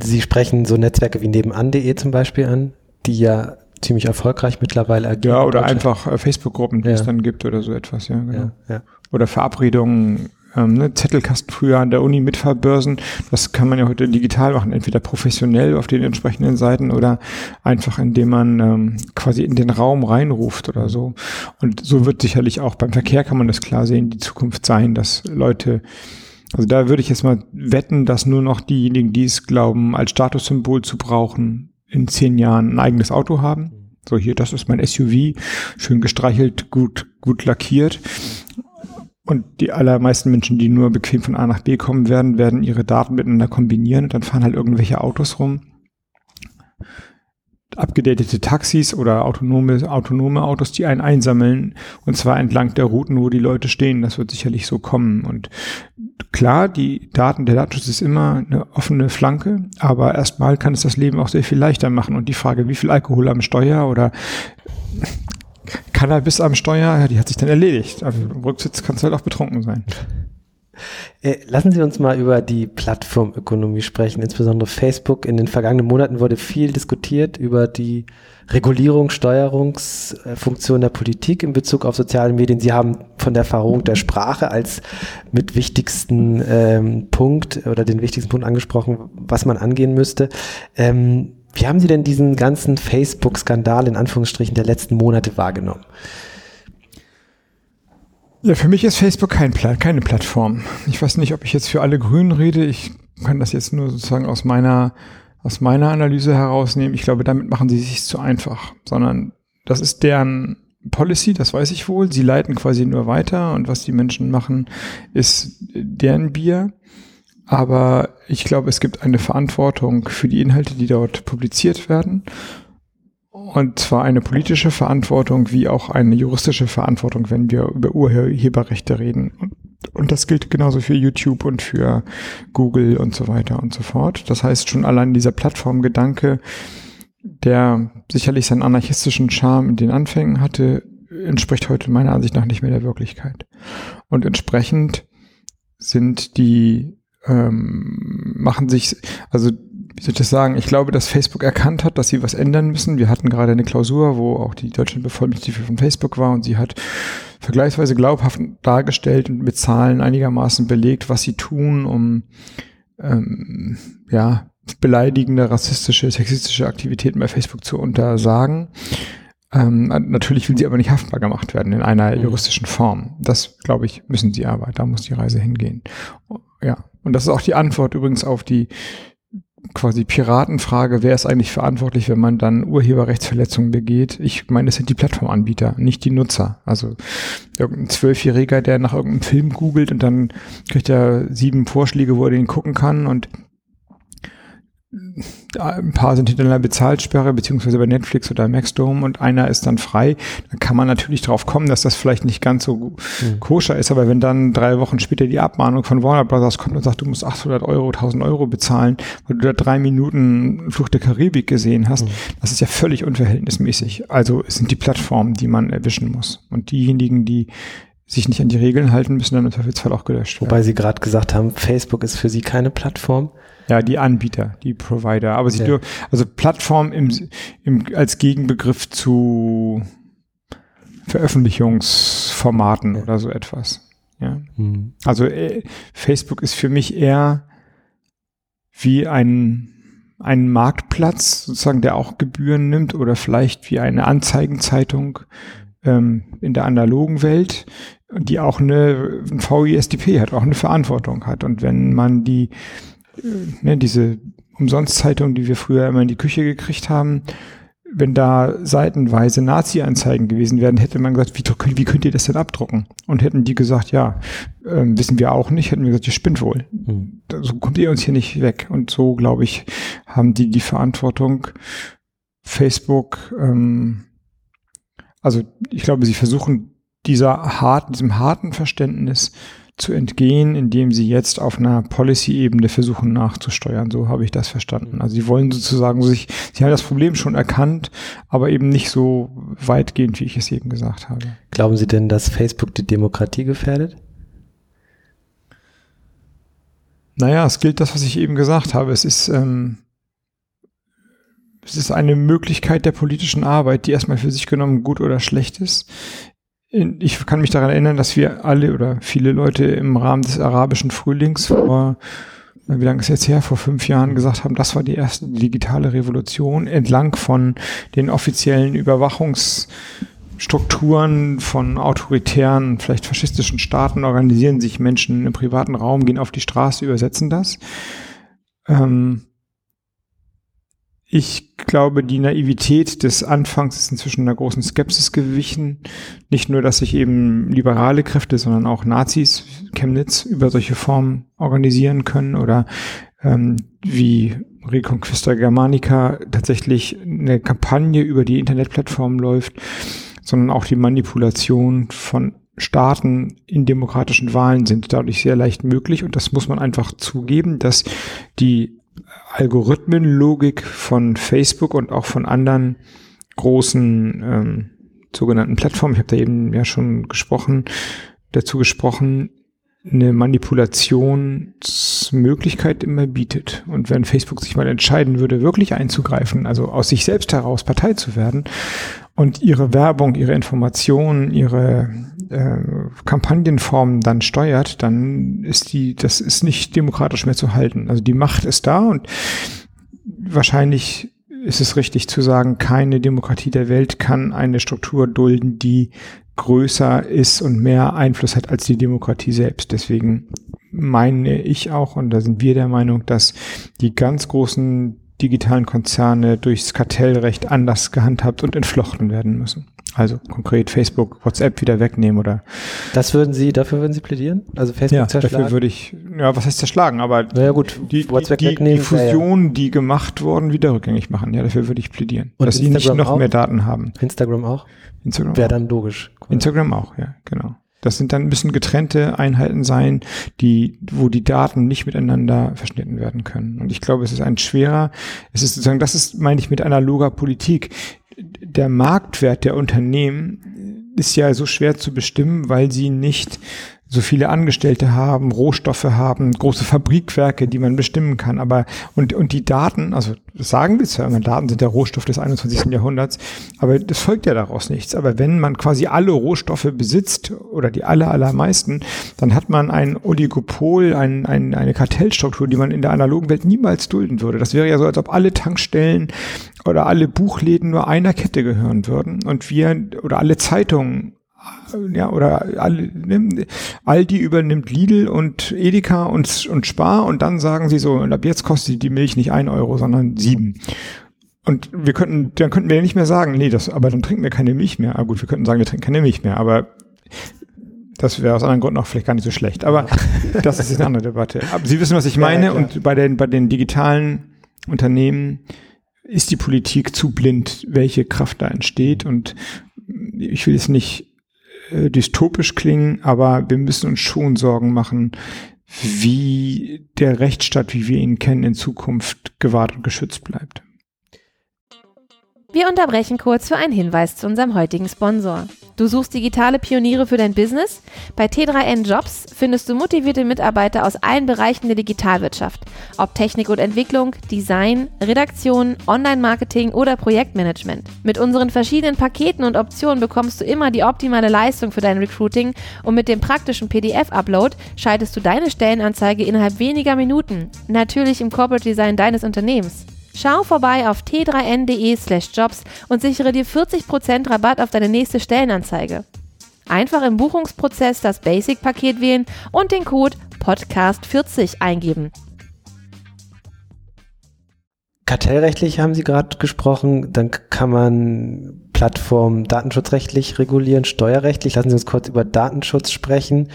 Sie sprechen so Netzwerke wie nebenan.de zum Beispiel an, die ja ziemlich erfolgreich mittlerweile agieren. Ja, oder einfach äh, Facebook-Gruppen, die ja. es dann gibt oder so etwas, ja, genau. Ja, ja. Oder Verabredungen, ähm, ne, Zettelkasten früher an der Uni mit Verbörsen. Das kann man ja heute digital machen, entweder professionell auf den entsprechenden Seiten oder einfach indem man ähm, quasi in den Raum reinruft oder so. Und so wird sicherlich auch beim Verkehr kann man das klar sehen, die Zukunft sein, dass Leute also da würde ich jetzt mal wetten, dass nur noch diejenigen, die es glauben, als Statussymbol zu brauchen, in zehn Jahren ein eigenes Auto haben. So hier, das ist mein SUV, schön gestreichelt, gut, gut lackiert. Und die allermeisten Menschen, die nur bequem von A nach B kommen werden, werden ihre Daten miteinander kombinieren und dann fahren halt irgendwelche Autos rum abgedatete Taxis oder autonome, autonome Autos, die einen einsammeln und zwar entlang der Routen, wo die Leute stehen. Das wird sicherlich so kommen. Und klar, die Daten, der Datenschutz ist immer eine offene Flanke, aber erstmal kann es das Leben auch sehr viel leichter machen. Und die Frage, wie viel Alkohol am Steuer oder Cannabis am Steuer, die hat sich dann erledigt. Also im Rücksitz kannst du halt auch betrunken sein. Äh, lassen Sie uns mal über die Plattformökonomie sprechen, insbesondere Facebook. In den vergangenen Monaten wurde viel diskutiert über die Regulierung, Steuerungsfunktion der Politik in Bezug auf soziale Medien. Sie haben von der Verrohung der Sprache als mit wichtigsten ähm, Punkt oder den wichtigsten Punkt angesprochen, was man angehen müsste. Ähm, wie haben Sie denn diesen ganzen Facebook-Skandal in Anführungsstrichen der letzten Monate wahrgenommen? Ja, für mich ist Facebook kein Pla keine Plattform. Ich weiß nicht, ob ich jetzt für alle Grünen rede. Ich kann das jetzt nur sozusagen aus meiner aus meiner Analyse herausnehmen. Ich glaube, damit machen sie sich zu einfach, sondern das ist deren Policy, das weiß ich wohl. Sie leiten quasi nur weiter und was die Menschen machen, ist deren Bier. Aber ich glaube, es gibt eine Verantwortung für die Inhalte, die dort publiziert werden. Und zwar eine politische Verantwortung wie auch eine juristische Verantwortung, wenn wir über Urheberrechte reden. Und das gilt genauso für YouTube und für Google und so weiter und so fort. Das heißt, schon allein dieser Plattformgedanke, der sicherlich seinen anarchistischen Charme in den Anfängen hatte, entspricht heute meiner Ansicht nach nicht mehr der Wirklichkeit. Und entsprechend sind die, ähm, machen sich, also wie soll ich das sagen, ich glaube, dass Facebook erkannt hat, dass sie was ändern müssen. Wir hatten gerade eine Klausur, wo auch die Deutschlandbevollmächtigte von Facebook war und sie hat vergleichsweise glaubhaft dargestellt und mit Zahlen einigermaßen belegt, was sie tun, um ähm, ja, beleidigende, rassistische, sexistische Aktivitäten bei Facebook zu untersagen. Ähm, natürlich will sie aber nicht haftbar gemacht werden in einer mhm. juristischen Form. Das, glaube ich, müssen sie aber. Da muss die Reise hingehen. Ja. Und das ist auch die Antwort übrigens auf die quasi Piratenfrage, wer ist eigentlich verantwortlich, wenn man dann Urheberrechtsverletzungen begeht? Ich meine, das sind die Plattformanbieter, nicht die Nutzer. Also irgendein Zwölfjähriger, der nach irgendeinem Film googelt und dann kriegt er sieben Vorschläge, wo er den gucken kann und ein paar sind hinter einer Bezahlsperre, beziehungsweise bei Netflix oder Maxdome und einer ist dann frei, dann kann man natürlich drauf kommen, dass das vielleicht nicht ganz so mhm. koscher ist, aber wenn dann drei Wochen später die Abmahnung von Warner Brothers kommt und sagt, du musst 800 Euro, 1000 Euro bezahlen, weil du da drei Minuten Flucht der Karibik gesehen hast, mhm. das ist ja völlig unverhältnismäßig. Also es sind die Plattformen, die man erwischen muss. Und diejenigen, die sich nicht an die Regeln halten, müssen dann im Zweifelsfall auch gelöscht werden. Wobei Sie gerade gesagt haben, Facebook ist für Sie keine Plattform. Ja, die Anbieter, die Provider. Aber sie ja. dürfen, also Plattform im, im, als Gegenbegriff zu Veröffentlichungsformaten ja. oder so etwas. Ja. Mhm. Also äh, Facebook ist für mich eher wie ein, ein Marktplatz, sozusagen, der auch Gebühren nimmt oder vielleicht wie eine Anzeigenzeitung ähm, in der analogen Welt, die auch eine, ein VISDP hat, auch eine Verantwortung hat. Und wenn man die ne, diese Umsonstzeitung, die wir früher immer in die Küche gekriegt haben, wenn da seitenweise Nazi-Anzeigen gewesen wären, hätte man gesagt, wie, wie, könnt ihr das denn abdrucken? Und hätten die gesagt, ja, äh, wissen wir auch nicht, hätten wir gesagt, ihr spinnt wohl. Mhm. So kommt ihr uns hier nicht weg. Und so, glaube ich, haben die die Verantwortung, Facebook, ähm, also ich glaube, sie versuchen dieser harten, diesem harten Verständnis zu entgehen, indem sie jetzt auf einer Policy-Ebene versuchen nachzusteuern. So habe ich das verstanden. Also sie wollen sozusagen sich, sie haben das Problem schon erkannt, aber eben nicht so weitgehend, wie ich es eben gesagt habe. Glauben Sie denn, dass Facebook die Demokratie gefährdet? Naja, es gilt das, was ich eben gesagt habe. Es ist, ähm, es ist eine Möglichkeit der politischen Arbeit, die erstmal für sich genommen gut oder schlecht ist ich kann mich daran erinnern, dass wir alle oder viele Leute im Rahmen des arabischen Frühlings vor, wie lange ist jetzt her, vor fünf Jahren gesagt haben, das war die erste digitale Revolution entlang von den offiziellen Überwachungsstrukturen von autoritären, vielleicht faschistischen Staaten organisieren sich Menschen im privaten Raum, gehen auf die Straße, übersetzen das. Ähm, ich glaube, die Naivität des Anfangs ist inzwischen einer großen Skepsis gewichen. Nicht nur, dass sich eben liberale Kräfte, sondern auch Nazis, Chemnitz, über solche Formen organisieren können oder ähm, wie Reconquista Germanica tatsächlich eine Kampagne über die Internetplattform läuft, sondern auch die Manipulation von Staaten in demokratischen Wahlen sind dadurch sehr leicht möglich und das muss man einfach zugeben, dass die Algorithmenlogik von Facebook und auch von anderen großen ähm, sogenannten Plattformen, ich habe da eben ja schon gesprochen, dazu gesprochen, eine Manipulationsmöglichkeit immer bietet. Und wenn Facebook sich mal entscheiden würde, wirklich einzugreifen, also aus sich selbst heraus Partei zu werden und ihre Werbung, ihre Informationen, ihre äh, Kampagnenformen dann steuert, dann ist die, das ist nicht demokratisch mehr zu halten. Also die Macht ist da und wahrscheinlich ist es richtig zu sagen, keine Demokratie der Welt kann eine Struktur dulden, die größer ist und mehr Einfluss hat als die Demokratie selbst. Deswegen meine ich auch, und da sind wir der Meinung, dass die ganz großen digitalen Konzerne durchs Kartellrecht anders gehandhabt und entflochten werden müssen. Also konkret Facebook, WhatsApp wieder wegnehmen oder. Das würden Sie, dafür würden Sie plädieren? Also Facebook ja, zerschlagen? dafür würde ich, ja, was heißt zerschlagen? Aber naja, gut, die, WhatsApp die, die, wegnehmen, die Fusionen, die gemacht wurden, wieder rückgängig machen. Ja, dafür würde ich plädieren. Und dass sie nicht Instagram noch auch? mehr Daten haben. Instagram auch? Instagram Wäre dann logisch. Instagram auch, ja, genau. Das sind dann müssen getrennte Einheiten sein, die, wo die Daten nicht miteinander verschnitten werden können. Und ich glaube, es ist ein schwerer, es ist sozusagen, das ist, meine ich, mit analoger Politik. Der Marktwert der Unternehmen ist ja so schwer zu bestimmen, weil sie nicht so viele Angestellte haben, Rohstoffe haben, große Fabrikwerke, die man bestimmen kann. Aber und, und die Daten, also das sagen wir zwar immer, Daten sind der Rohstoff des 21. Jahrhunderts, aber das folgt ja daraus nichts. Aber wenn man quasi alle Rohstoffe besitzt oder die aller, allermeisten, dann hat man ein Oligopol, ein, ein, eine Kartellstruktur, die man in der analogen Welt niemals dulden würde. Das wäre ja so, als ob alle Tankstellen oder alle Buchläden nur einer Kette gehören würden und wir oder alle Zeitungen ja, oder alle, ne, Aldi übernimmt Lidl und Edeka und, und Spar und dann sagen sie so, und ab jetzt kostet die Milch nicht ein Euro, sondern sieben. Und wir könnten, dann könnten wir ja nicht mehr sagen, nee, das, aber dann trinken wir keine Milch mehr. Ah gut, wir könnten sagen, wir trinken keine Milch mehr, aber das wäre aus anderen Gründen auch vielleicht gar nicht so schlecht. Aber das ist jetzt eine andere Debatte. Aber Sie wissen, was ich meine. ja, und bei den, bei den digitalen Unternehmen ist die Politik zu blind, welche Kraft da entsteht. Und ich will jetzt nicht äh, dystopisch klingen, aber wir müssen uns schon Sorgen machen, wie der Rechtsstaat, wie wir ihn kennen, in Zukunft gewahrt und geschützt bleibt. Wir unterbrechen kurz für einen Hinweis zu unserem heutigen Sponsor. Du suchst digitale Pioniere für dein Business? Bei T3N Jobs findest du motivierte Mitarbeiter aus allen Bereichen der Digitalwirtschaft. Ob Technik und Entwicklung, Design, Redaktion, Online-Marketing oder Projektmanagement. Mit unseren verschiedenen Paketen und Optionen bekommst du immer die optimale Leistung für dein Recruiting und mit dem praktischen PDF-Upload schaltest du deine Stellenanzeige innerhalb weniger Minuten. Natürlich im Corporate Design deines Unternehmens. Schau vorbei auf t3n.de slash jobs und sichere dir 40% Rabatt auf deine nächste Stellenanzeige. Einfach im Buchungsprozess das Basic-Paket wählen und den Code PODCAST40 eingeben. Kartellrechtlich haben Sie gerade gesprochen, dann kann man Plattformen datenschutzrechtlich regulieren, steuerrechtlich. Lassen Sie uns kurz über Datenschutz sprechen.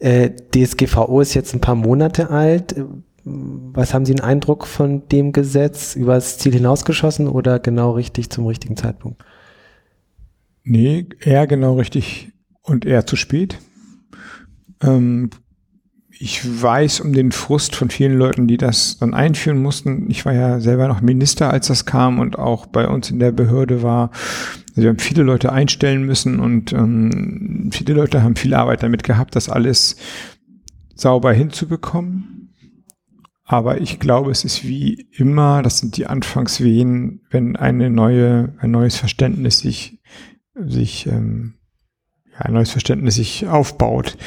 Äh, DSGVO ist jetzt ein paar Monate alt. Was haben Sie einen Eindruck von dem Gesetz? Übers Ziel hinausgeschossen oder genau richtig zum richtigen Zeitpunkt? Nee, eher genau richtig und eher zu spät. Ähm, ich weiß um den Frust von vielen Leuten, die das dann einführen mussten. Ich war ja selber noch Minister, als das kam und auch bei uns in der Behörde war. Also wir haben viele Leute einstellen müssen und ähm, viele Leute haben viel Arbeit damit gehabt, das alles sauber hinzubekommen. Aber ich glaube, es ist wie immer, das sind die Anfangswehen, wenn eine neue, ein neues Verständnis sich, sich, ähm, ja, ein neues Verständnis sich aufbaut.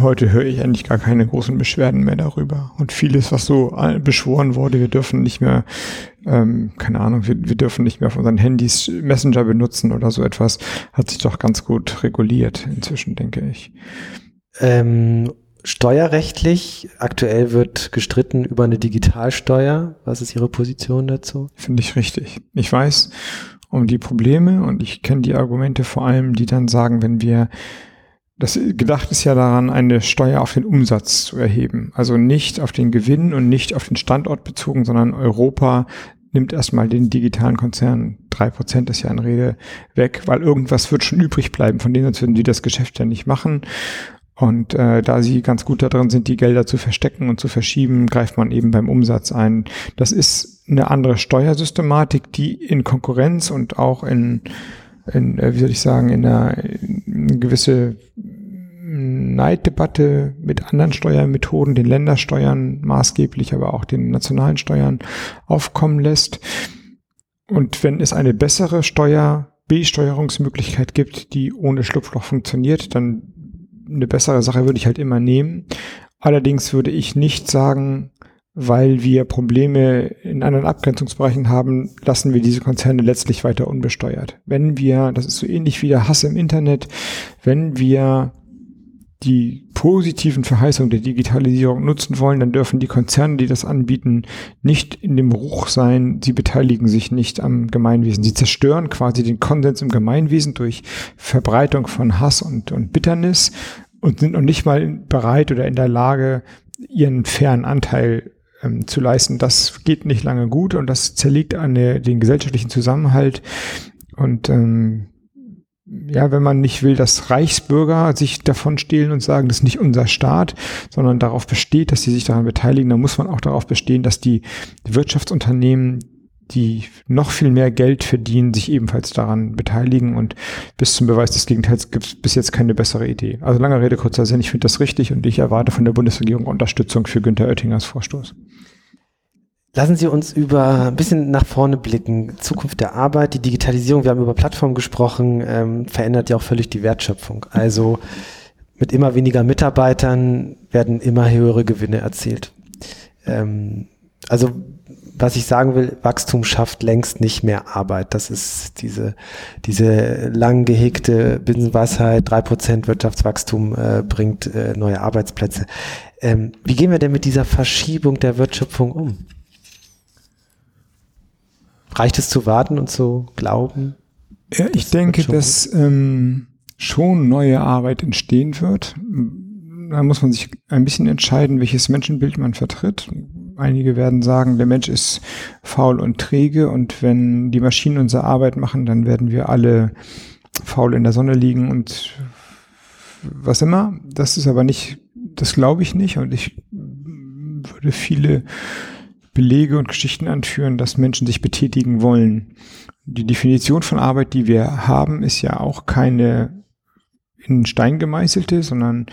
Heute höre ich eigentlich gar keine großen Beschwerden mehr darüber. Und vieles, was so äh, beschworen wurde, wir dürfen nicht mehr, ähm, keine Ahnung, wir, wir dürfen nicht mehr auf unseren Handys Messenger benutzen oder so etwas, hat sich doch ganz gut reguliert inzwischen, denke ich. Ähm, steuerrechtlich, aktuell wird gestritten über eine Digitalsteuer. Was ist Ihre Position dazu? Finde ich richtig. Ich weiß um die Probleme und ich kenne die Argumente vor allem, die dann sagen, wenn wir das gedacht ist ja daran, eine Steuer auf den Umsatz zu erheben. Also nicht auf den Gewinn und nicht auf den Standort bezogen, sondern Europa nimmt erstmal den digitalen Konzernen, drei Prozent ist ja eine Rede, weg, weil irgendwas wird schon übrig bleiben, von denen sonst würden die das Geschäft ja nicht machen. Und äh, da sie ganz gut darin sind, die Gelder zu verstecken und zu verschieben, greift man eben beim Umsatz ein. Das ist eine andere Steuersystematik, die in Konkurrenz und auch in, in äh, wie soll ich sagen, in einer in gewisse Neiddebatte mit anderen Steuermethoden, den Ländersteuern maßgeblich, aber auch den nationalen Steuern aufkommen lässt. Und wenn es eine bessere Steuer, Besteuerungsmöglichkeit gibt, die ohne Schlupfloch funktioniert, dann eine bessere Sache würde ich halt immer nehmen. Allerdings würde ich nicht sagen, weil wir Probleme in anderen Abgrenzungsbereichen haben, lassen wir diese Konzerne letztlich weiter unbesteuert. Wenn wir, das ist so ähnlich wie der Hass im Internet, wenn wir die positiven Verheißungen der Digitalisierung nutzen wollen, dann dürfen die Konzerne, die das anbieten, nicht in dem Ruch sein, sie beteiligen sich nicht am Gemeinwesen. Sie zerstören quasi den Konsens im Gemeinwesen durch Verbreitung von Hass und, und Bitternis und sind noch nicht mal bereit oder in der Lage, ihren fairen Anteil ähm, zu leisten. Das geht nicht lange gut und das zerlegt an der, den gesellschaftlichen Zusammenhalt. Und ähm, ja, wenn man nicht will, dass Reichsbürger sich davon stehlen und sagen, das ist nicht unser Staat, sondern darauf besteht, dass sie sich daran beteiligen, dann muss man auch darauf bestehen, dass die Wirtschaftsunternehmen, die noch viel mehr Geld verdienen, sich ebenfalls daran beteiligen und bis zum Beweis des Gegenteils gibt es bis jetzt keine bessere Idee. Also lange Rede, kurzer Sinn, ich finde das richtig und ich erwarte von der Bundesregierung Unterstützung für Günter Oettingers Vorstoß. Lassen Sie uns über ein bisschen nach vorne blicken. Zukunft der Arbeit, die Digitalisierung, wir haben über Plattformen gesprochen, ähm, verändert ja auch völlig die Wertschöpfung. Also mit immer weniger Mitarbeitern werden immer höhere Gewinne erzielt. Ähm, also was ich sagen will, Wachstum schafft längst nicht mehr Arbeit. Das ist diese, diese lang gehegte Binsenweisheit, drei Prozent Wirtschaftswachstum äh, bringt äh, neue Arbeitsplätze. Ähm, wie gehen wir denn mit dieser Verschiebung der Wertschöpfung um? Reicht es zu warten und zu glauben? Ja, ich denke, dass ähm, schon neue Arbeit entstehen wird. Da muss man sich ein bisschen entscheiden, welches Menschenbild man vertritt. Einige werden sagen, der Mensch ist faul und träge und wenn die Maschinen unsere Arbeit machen, dann werden wir alle faul in der Sonne liegen und was immer. Das ist aber nicht, das glaube ich nicht und ich würde viele Belege und Geschichten anführen, dass Menschen sich betätigen wollen. Die Definition von Arbeit, die wir haben, ist ja auch keine in Stein gemeißelte, sondern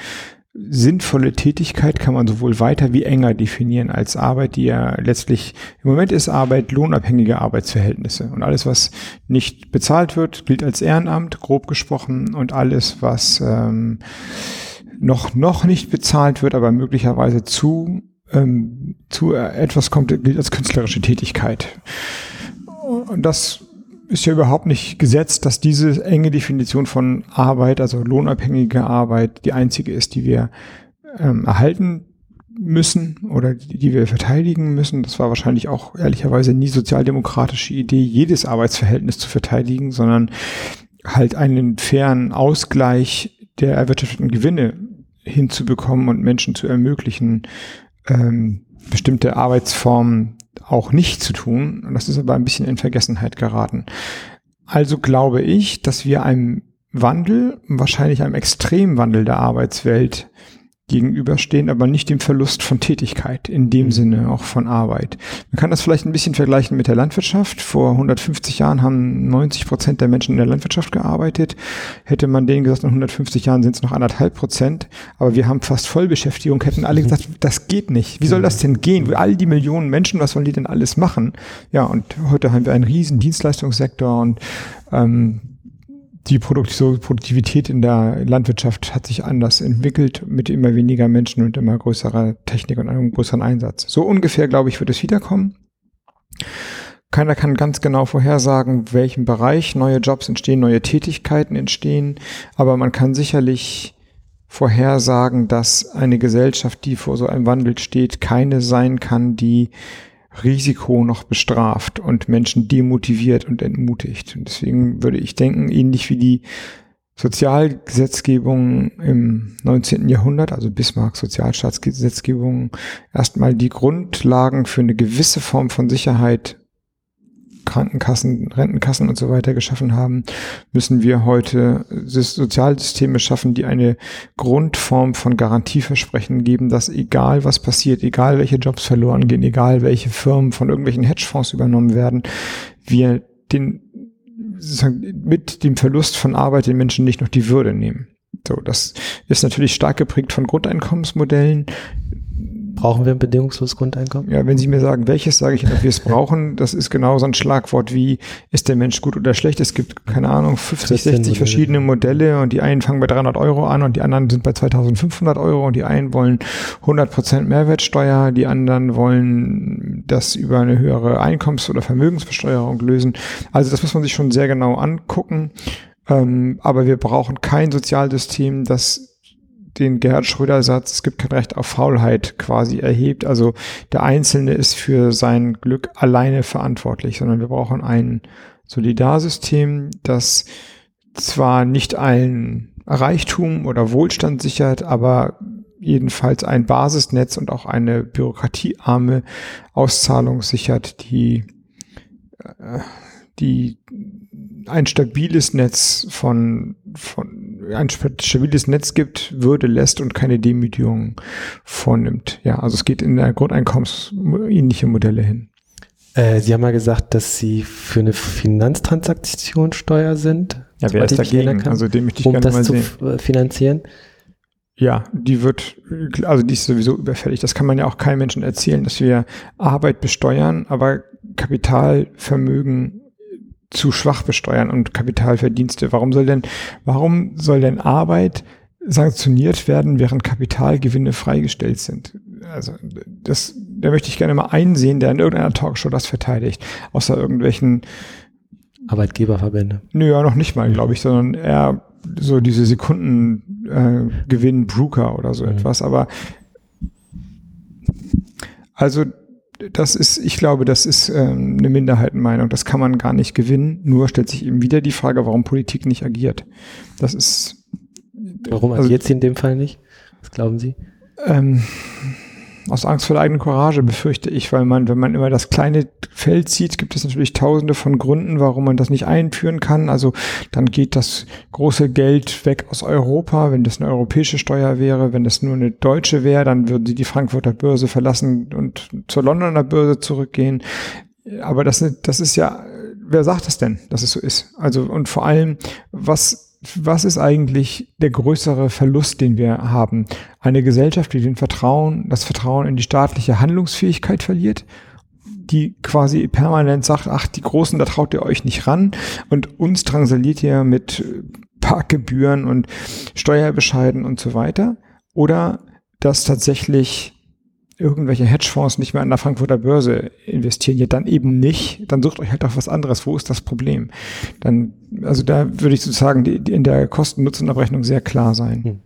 sinnvolle Tätigkeit kann man sowohl weiter wie enger definieren als Arbeit, die ja letztlich im Moment ist Arbeit lohnabhängige Arbeitsverhältnisse. Und alles, was nicht bezahlt wird, gilt als Ehrenamt, grob gesprochen, und alles, was ähm, noch, noch nicht bezahlt wird, aber möglicherweise zu ähm, zu etwas kommt, gilt als künstlerische Tätigkeit. Und das ist ja überhaupt nicht gesetzt, dass diese enge Definition von Arbeit, also lohnabhängige Arbeit, die einzige ist, die wir ähm, erhalten müssen oder die, die wir verteidigen müssen. Das war wahrscheinlich auch ehrlicherweise nie sozialdemokratische Idee, jedes Arbeitsverhältnis zu verteidigen, sondern halt einen fairen Ausgleich der erwirtschafteten Gewinne hinzubekommen und Menschen zu ermöglichen, ähm, bestimmte Arbeitsformen auch nicht zu tun. Und das ist aber ein bisschen in Vergessenheit geraten. Also glaube ich, dass wir einem Wandel, wahrscheinlich einem Extremwandel der Arbeitswelt gegenüberstehen, aber nicht dem Verlust von Tätigkeit, in dem Sinne auch von Arbeit. Man kann das vielleicht ein bisschen vergleichen mit der Landwirtschaft. Vor 150 Jahren haben 90 Prozent der Menschen in der Landwirtschaft gearbeitet. Hätte man denen gesagt, in 150 Jahren sind es noch anderthalb Prozent, aber wir haben fast Vollbeschäftigung, hätten alle gesagt, das geht nicht. Wie soll das denn gehen? All die Millionen Menschen, was wollen die denn alles machen? Ja, und heute haben wir einen riesen Dienstleistungssektor und ähm, die Produktivität in der Landwirtschaft hat sich anders entwickelt mit immer weniger Menschen und immer größerer Technik und einem größeren Einsatz. So ungefähr, glaube ich, wird es wiederkommen. Keiner kann ganz genau vorhersagen, welchem Bereich neue Jobs entstehen, neue Tätigkeiten entstehen, aber man kann sicherlich vorhersagen, dass eine Gesellschaft, die vor so einem Wandel steht, keine sein kann, die Risiko noch bestraft und Menschen demotiviert und entmutigt. Und deswegen würde ich denken, ähnlich wie die Sozialgesetzgebung im 19. Jahrhundert, also Bismarck Sozialstaatsgesetzgebung, erstmal die Grundlagen für eine gewisse Form von Sicherheit Krankenkassen, Rentenkassen und so weiter geschaffen haben, müssen wir heute Sozialsysteme schaffen, die eine Grundform von Garantieversprechen geben, dass egal was passiert, egal welche Jobs verloren gehen, egal welche Firmen von irgendwelchen Hedgefonds übernommen werden, wir den mit dem Verlust von Arbeit den Menschen nicht noch die Würde nehmen. So, das ist natürlich stark geprägt von Grundeinkommensmodellen, Brauchen wir ein bedingungsloses Grundeinkommen? Ja, wenn Sie mir sagen, welches, sage ich ob wir es brauchen. Das ist genau so ein Schlagwort wie, ist der Mensch gut oder schlecht? Es gibt, keine Ahnung, 50, 60 verschiedene Modelle und die einen fangen bei 300 Euro an und die anderen sind bei 2500 Euro und die einen wollen 100 Prozent Mehrwertsteuer, die anderen wollen das über eine höhere Einkommens- oder Vermögensbesteuerung lösen. Also das muss man sich schon sehr genau angucken. Ähm, aber wir brauchen kein Sozialsystem, das den Gerhard Schröder-Satz, es gibt kein Recht auf Faulheit quasi erhebt. Also der Einzelne ist für sein Glück alleine verantwortlich, sondern wir brauchen ein Solidarsystem, das zwar nicht allen Reichtum oder Wohlstand sichert, aber jedenfalls ein Basisnetz und auch eine bürokratiearme Auszahlung sichert, die, äh, die ein stabiles Netz von, von ein stabiles Netz gibt, Würde lässt und keine Demütigung vornimmt. Ja, also es geht in der Grundeinkommensähnliche Modelle hin. Äh, Sie haben mal gesagt, dass Sie für eine Finanztransaktionssteuer sind. Ja, wer ist dagegen? Also den möchte ich um gerne das mal sehen. zu äh, finanzieren. Ja, die wird, also die ist sowieso überfällig. Das kann man ja auch keinem Menschen erzählen, dass wir Arbeit besteuern, aber Kapitalvermögen zu schwach besteuern und Kapitalverdienste. Warum soll denn, warum soll denn Arbeit sanktioniert werden, während Kapitalgewinne freigestellt sind? Also das, da möchte ich gerne mal einsehen, der in irgendeiner Talkshow das verteidigt, außer irgendwelchen Arbeitgeberverbände. Nö, ja, noch nicht mal, glaube ich, sondern eher so diese Sekundengewinn äh, Brooker oder so mhm. etwas. Aber also das ist, ich glaube, das ist ähm, eine Minderheitenmeinung. Das kann man gar nicht gewinnen. Nur stellt sich eben wieder die Frage, warum Politik nicht agiert. Das ist. Warum also agiert sie in dem Fall nicht? Was glauben Sie? Ähm, aus Angst vor der eigenen Courage, befürchte ich, weil man, wenn man immer das kleine Feld sieht, gibt es natürlich tausende von Gründen, warum man das nicht einführen kann. Also dann geht das große Geld weg aus Europa, wenn das eine europäische Steuer wäre. Wenn das nur eine deutsche wäre, dann würden sie die Frankfurter Börse verlassen und zur Londoner Börse zurückgehen. Aber das, das ist ja, wer sagt das denn, dass es so ist? Also, und vor allem, was was ist eigentlich der größere Verlust, den wir haben? Eine Gesellschaft, die den Vertrauen, das Vertrauen in die staatliche Handlungsfähigkeit verliert, die quasi permanent sagt, ach, die Großen, da traut ihr euch nicht ran und uns drangsaliert ihr mit Parkgebühren und Steuerbescheiden und so weiter. Oder dass tatsächlich irgendwelche Hedgefonds nicht mehr an der Frankfurter Börse investieren, ja dann eben nicht, dann sucht euch halt auch was anderes. Wo ist das Problem? Dann, also da würde ich sozusagen die, die in der Kosten-Nutzen-Abrechnung sehr klar sein. Hm.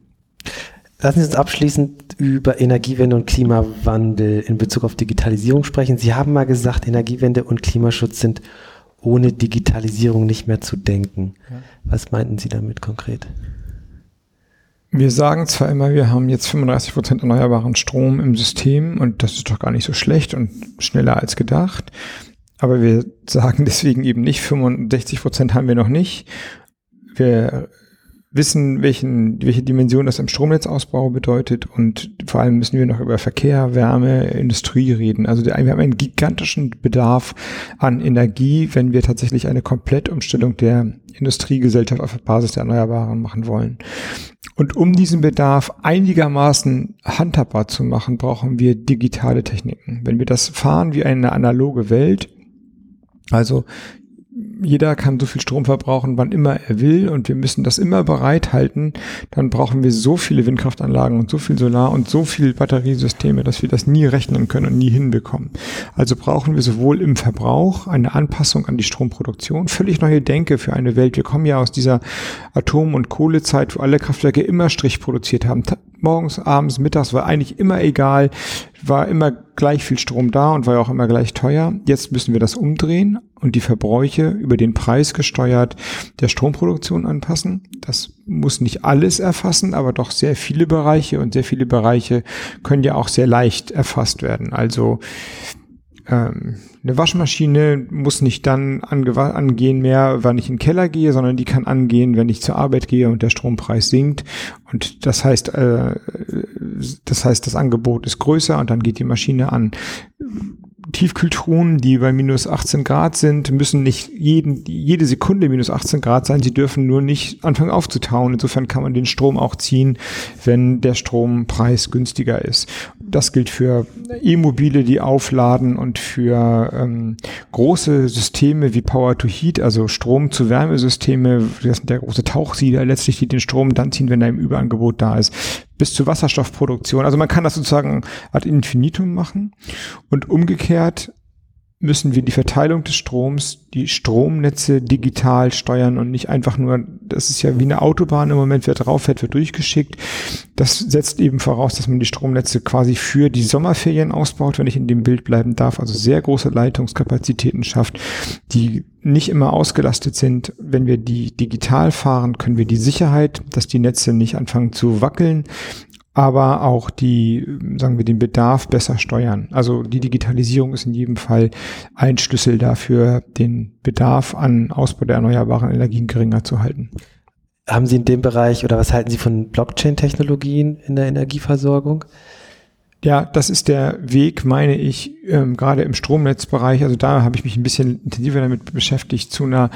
Lassen Sie uns abschließend über Energiewende und Klimawandel in Bezug auf Digitalisierung sprechen. Sie haben mal gesagt, Energiewende und Klimaschutz sind ohne Digitalisierung nicht mehr zu denken. Ja. Was meinten Sie damit konkret? Wir sagen zwar immer, wir haben jetzt 35 Prozent erneuerbaren Strom im System und das ist doch gar nicht so schlecht und schneller als gedacht. Aber wir sagen deswegen eben nicht, 65 Prozent haben wir noch nicht. Wir wissen, welchen, welche Dimension das im Stromnetzausbau bedeutet und vor allem müssen wir noch über Verkehr, Wärme, Industrie reden. Also wir haben einen gigantischen Bedarf an Energie, wenn wir tatsächlich eine Komplettumstellung der Industriegesellschaft auf Basis der Erneuerbaren machen wollen. Und um diesen Bedarf einigermaßen handhabbar zu machen, brauchen wir digitale Techniken. Wenn wir das fahren wie eine analoge Welt, also jeder kann so viel Strom verbrauchen, wann immer er will und wir müssen das immer bereithalten, dann brauchen wir so viele Windkraftanlagen und so viel Solar und so viel Batteriesysteme, dass wir das nie rechnen können und nie hinbekommen. Also brauchen wir sowohl im Verbrauch eine Anpassung an die Stromproduktion, völlig neue Denke für eine Welt. Wir kommen ja aus dieser Atom- und Kohlezeit, wo alle Kraftwerke immer Strich produziert haben morgens, abends, mittags war eigentlich immer egal, war immer gleich viel Strom da und war ja auch immer gleich teuer. Jetzt müssen wir das umdrehen und die Verbräuche über den Preis gesteuert der Stromproduktion anpassen. Das muss nicht alles erfassen, aber doch sehr viele Bereiche und sehr viele Bereiche können ja auch sehr leicht erfasst werden. Also ähm, eine Waschmaschine muss nicht dann angehen mehr, wenn ich in den Keller gehe, sondern die kann angehen, wenn ich zur Arbeit gehe und der Strompreis sinkt. Und das heißt, äh, das heißt, das Angebot ist größer und dann geht die Maschine an. Tiefkühltruhen, die bei minus 18 Grad sind, müssen nicht jeden, jede Sekunde minus 18 Grad sein. Sie dürfen nur nicht anfangen aufzutauen. Insofern kann man den Strom auch ziehen, wenn der Strompreis günstiger ist. Das gilt für E-Mobile, die aufladen und für ähm, große Systeme wie Power to Heat, also Strom zu Wärmesysteme. Das sind der große Tauchsieder letztlich, die den Strom dann ziehen, wenn er im Überangebot da ist bis zur Wasserstoffproduktion. Also man kann das sozusagen ad infinitum machen und umgekehrt müssen wir die Verteilung des Stroms, die Stromnetze digital steuern und nicht einfach nur, das ist ja wie eine Autobahn im Moment, wer drauf fährt, wird durchgeschickt. Das setzt eben voraus, dass man die Stromnetze quasi für die Sommerferien ausbaut, wenn ich in dem Bild bleiben darf, also sehr große Leitungskapazitäten schafft, die nicht immer ausgelastet sind. Wenn wir die digital fahren, können wir die Sicherheit, dass die Netze nicht anfangen zu wackeln, aber auch die, sagen wir, den Bedarf besser steuern. Also die Digitalisierung ist in jedem Fall ein Schlüssel dafür, den Bedarf an Ausbau der erneuerbaren Energien geringer zu halten. Haben Sie in dem Bereich oder was halten Sie von Blockchain-Technologien in der Energieversorgung? Ja, das ist der Weg, meine ich, ähm, gerade im Stromnetzbereich. Also da habe ich mich ein bisschen intensiver damit beschäftigt, zu einer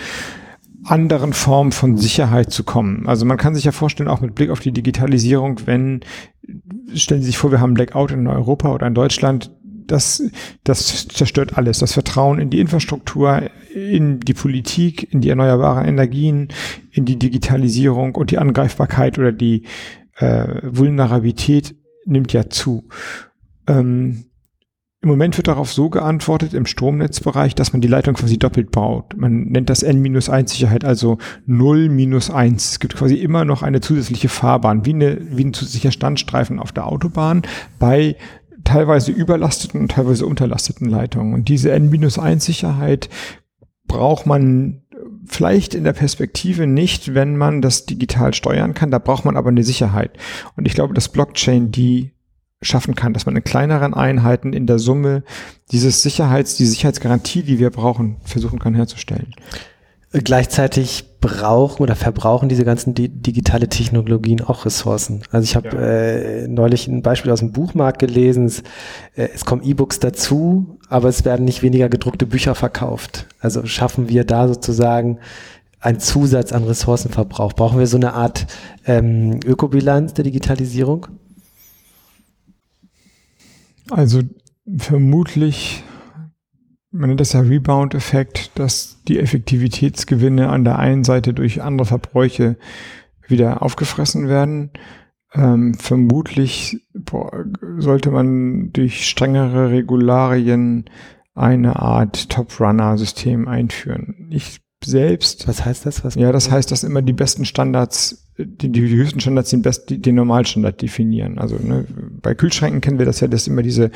anderen Form von Sicherheit zu kommen. Also man kann sich ja vorstellen, auch mit Blick auf die Digitalisierung, wenn, stellen Sie sich vor, wir haben Blackout in Europa oder in Deutschland, das, das zerstört alles. Das Vertrauen in die Infrastruktur, in die Politik, in die erneuerbaren Energien, in die Digitalisierung und die Angreifbarkeit oder die äh, Vulnerabilität nimmt ja zu. Ähm, im Moment wird darauf so geantwortet im Stromnetzbereich, dass man die Leitung quasi doppelt baut. Man nennt das N-1-Sicherheit, also 0-1. Es gibt quasi immer noch eine zusätzliche Fahrbahn, wie, eine, wie ein zusätzlicher Standstreifen auf der Autobahn bei teilweise überlasteten und teilweise unterlasteten Leitungen. Und diese N-1-Sicherheit braucht man vielleicht in der Perspektive nicht, wenn man das digital steuern kann. Da braucht man aber eine Sicherheit. Und ich glaube, dass Blockchain die schaffen kann, dass man in kleineren Einheiten in der Summe dieses Sicherheits, die Sicherheitsgarantie, die wir brauchen, versuchen kann herzustellen. Gleichzeitig brauchen oder verbrauchen diese ganzen di digitale Technologien auch Ressourcen. Also ich habe ja. äh, neulich ein Beispiel aus dem Buchmarkt gelesen. Es, äh, es kommen E-Books dazu, aber es werden nicht weniger gedruckte Bücher verkauft. Also schaffen wir da sozusagen einen Zusatz an Ressourcenverbrauch. Brauchen wir so eine Art ähm, Ökobilanz der Digitalisierung? Also vermutlich, man nennt das ja Rebound-Effekt, dass die Effektivitätsgewinne an der einen Seite durch andere Verbräuche wieder aufgefressen werden. Ähm, vermutlich boah, sollte man durch strengere Regularien eine Art Top-Runner-System einführen. Ich selbst. Was heißt das? Was ja, das heißt, dass immer die besten Standards die, die höchsten Standards den, best, die, den Normalstandard definieren. Also ne, bei Kühlschränken kennen wir das ja, dass immer diese,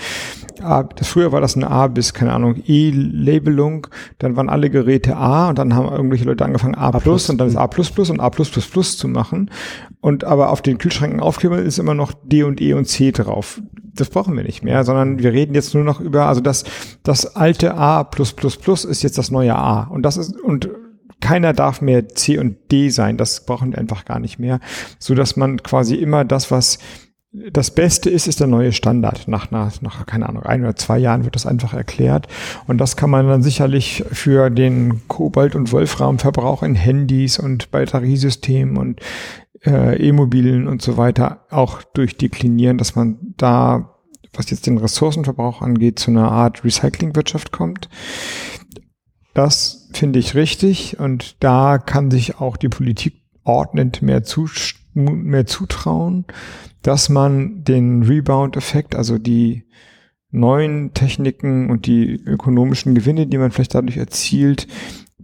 A, das früher war das eine A bis, keine Ahnung, E-Labelung, dann waren alle Geräte A und dann haben irgendwelche Leute angefangen A+, A plus und dann ist A++ und A+++ zu machen. Und aber auf den Kühlschränken aufkleben ist immer noch D und E und C drauf. Das brauchen wir nicht mehr, sondern wir reden jetzt nur noch über, also das, das alte A++ ist jetzt das neue A. Und das ist, und keiner darf mehr C und D sein. Das brauchen wir einfach gar nicht mehr. So dass man quasi immer das, was das Beste ist, ist der neue Standard. Nach, nach, nach, keine Ahnung, ein oder zwei Jahren wird das einfach erklärt. Und das kann man dann sicherlich für den Kobalt- und Wolframverbrauch in Handys und Batteriesystemen und äh, E-Mobilen und so weiter auch durchdeklinieren, dass man da, was jetzt den Ressourcenverbrauch angeht, zu einer Art Recyclingwirtschaft kommt. Finde ich richtig und da kann sich auch die Politik ordnend mehr, zu, mehr zutrauen, dass man den Rebound-Effekt, also die neuen Techniken und die ökonomischen Gewinne, die man vielleicht dadurch erzielt,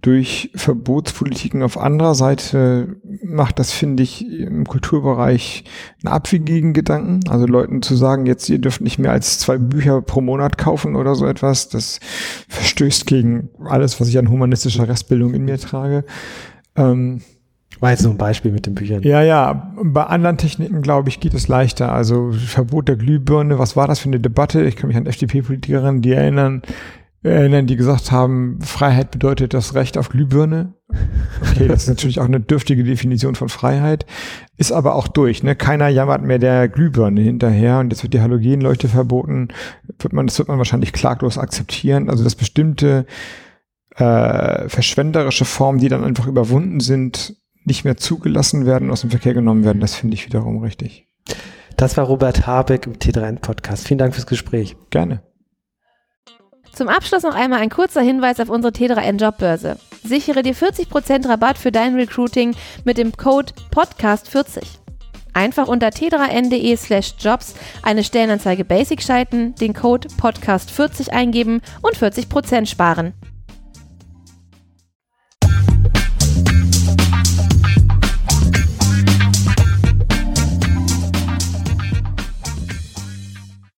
durch Verbotspolitiken auf anderer Seite macht das, finde ich, im Kulturbereich einen abwegigen Gedanken. Also Leuten zu sagen, jetzt ihr dürft nicht mehr als zwei Bücher pro Monat kaufen oder so etwas, das verstößt gegen alles, was ich an humanistischer Restbildung in mir trage. Ähm, war jetzt so ein Beispiel mit den Büchern. Ja, ja. Bei anderen Techniken, glaube ich, geht es leichter. Also Verbot der Glühbirne, was war das für eine Debatte? Ich kann mich an FDP-Politikerinnen, die erinnern, erinnern, die gesagt haben, Freiheit bedeutet das Recht auf Glühbirne. Okay, das ist natürlich auch eine dürftige Definition von Freiheit, ist aber auch durch. Ne? Keiner jammert mehr der Glühbirne hinterher und jetzt wird die Halogenleuchte verboten. Wird man, das wird man wahrscheinlich klaglos akzeptieren. Also dass bestimmte äh, verschwenderische Formen, die dann einfach überwunden sind, nicht mehr zugelassen werden, aus dem Verkehr genommen werden, das finde ich wiederum richtig. Das war Robert Habeck im T3N Podcast. Vielen Dank fürs Gespräch. Gerne. Zum Abschluss noch einmal ein kurzer Hinweis auf unsere T3N Jobbörse. Sichere dir 40% Rabatt für dein Recruiting mit dem Code PODCAST40. Einfach unter t3n.de slash jobs eine Stellenanzeige Basic schalten, den Code Podcast40 eingeben und 40% sparen.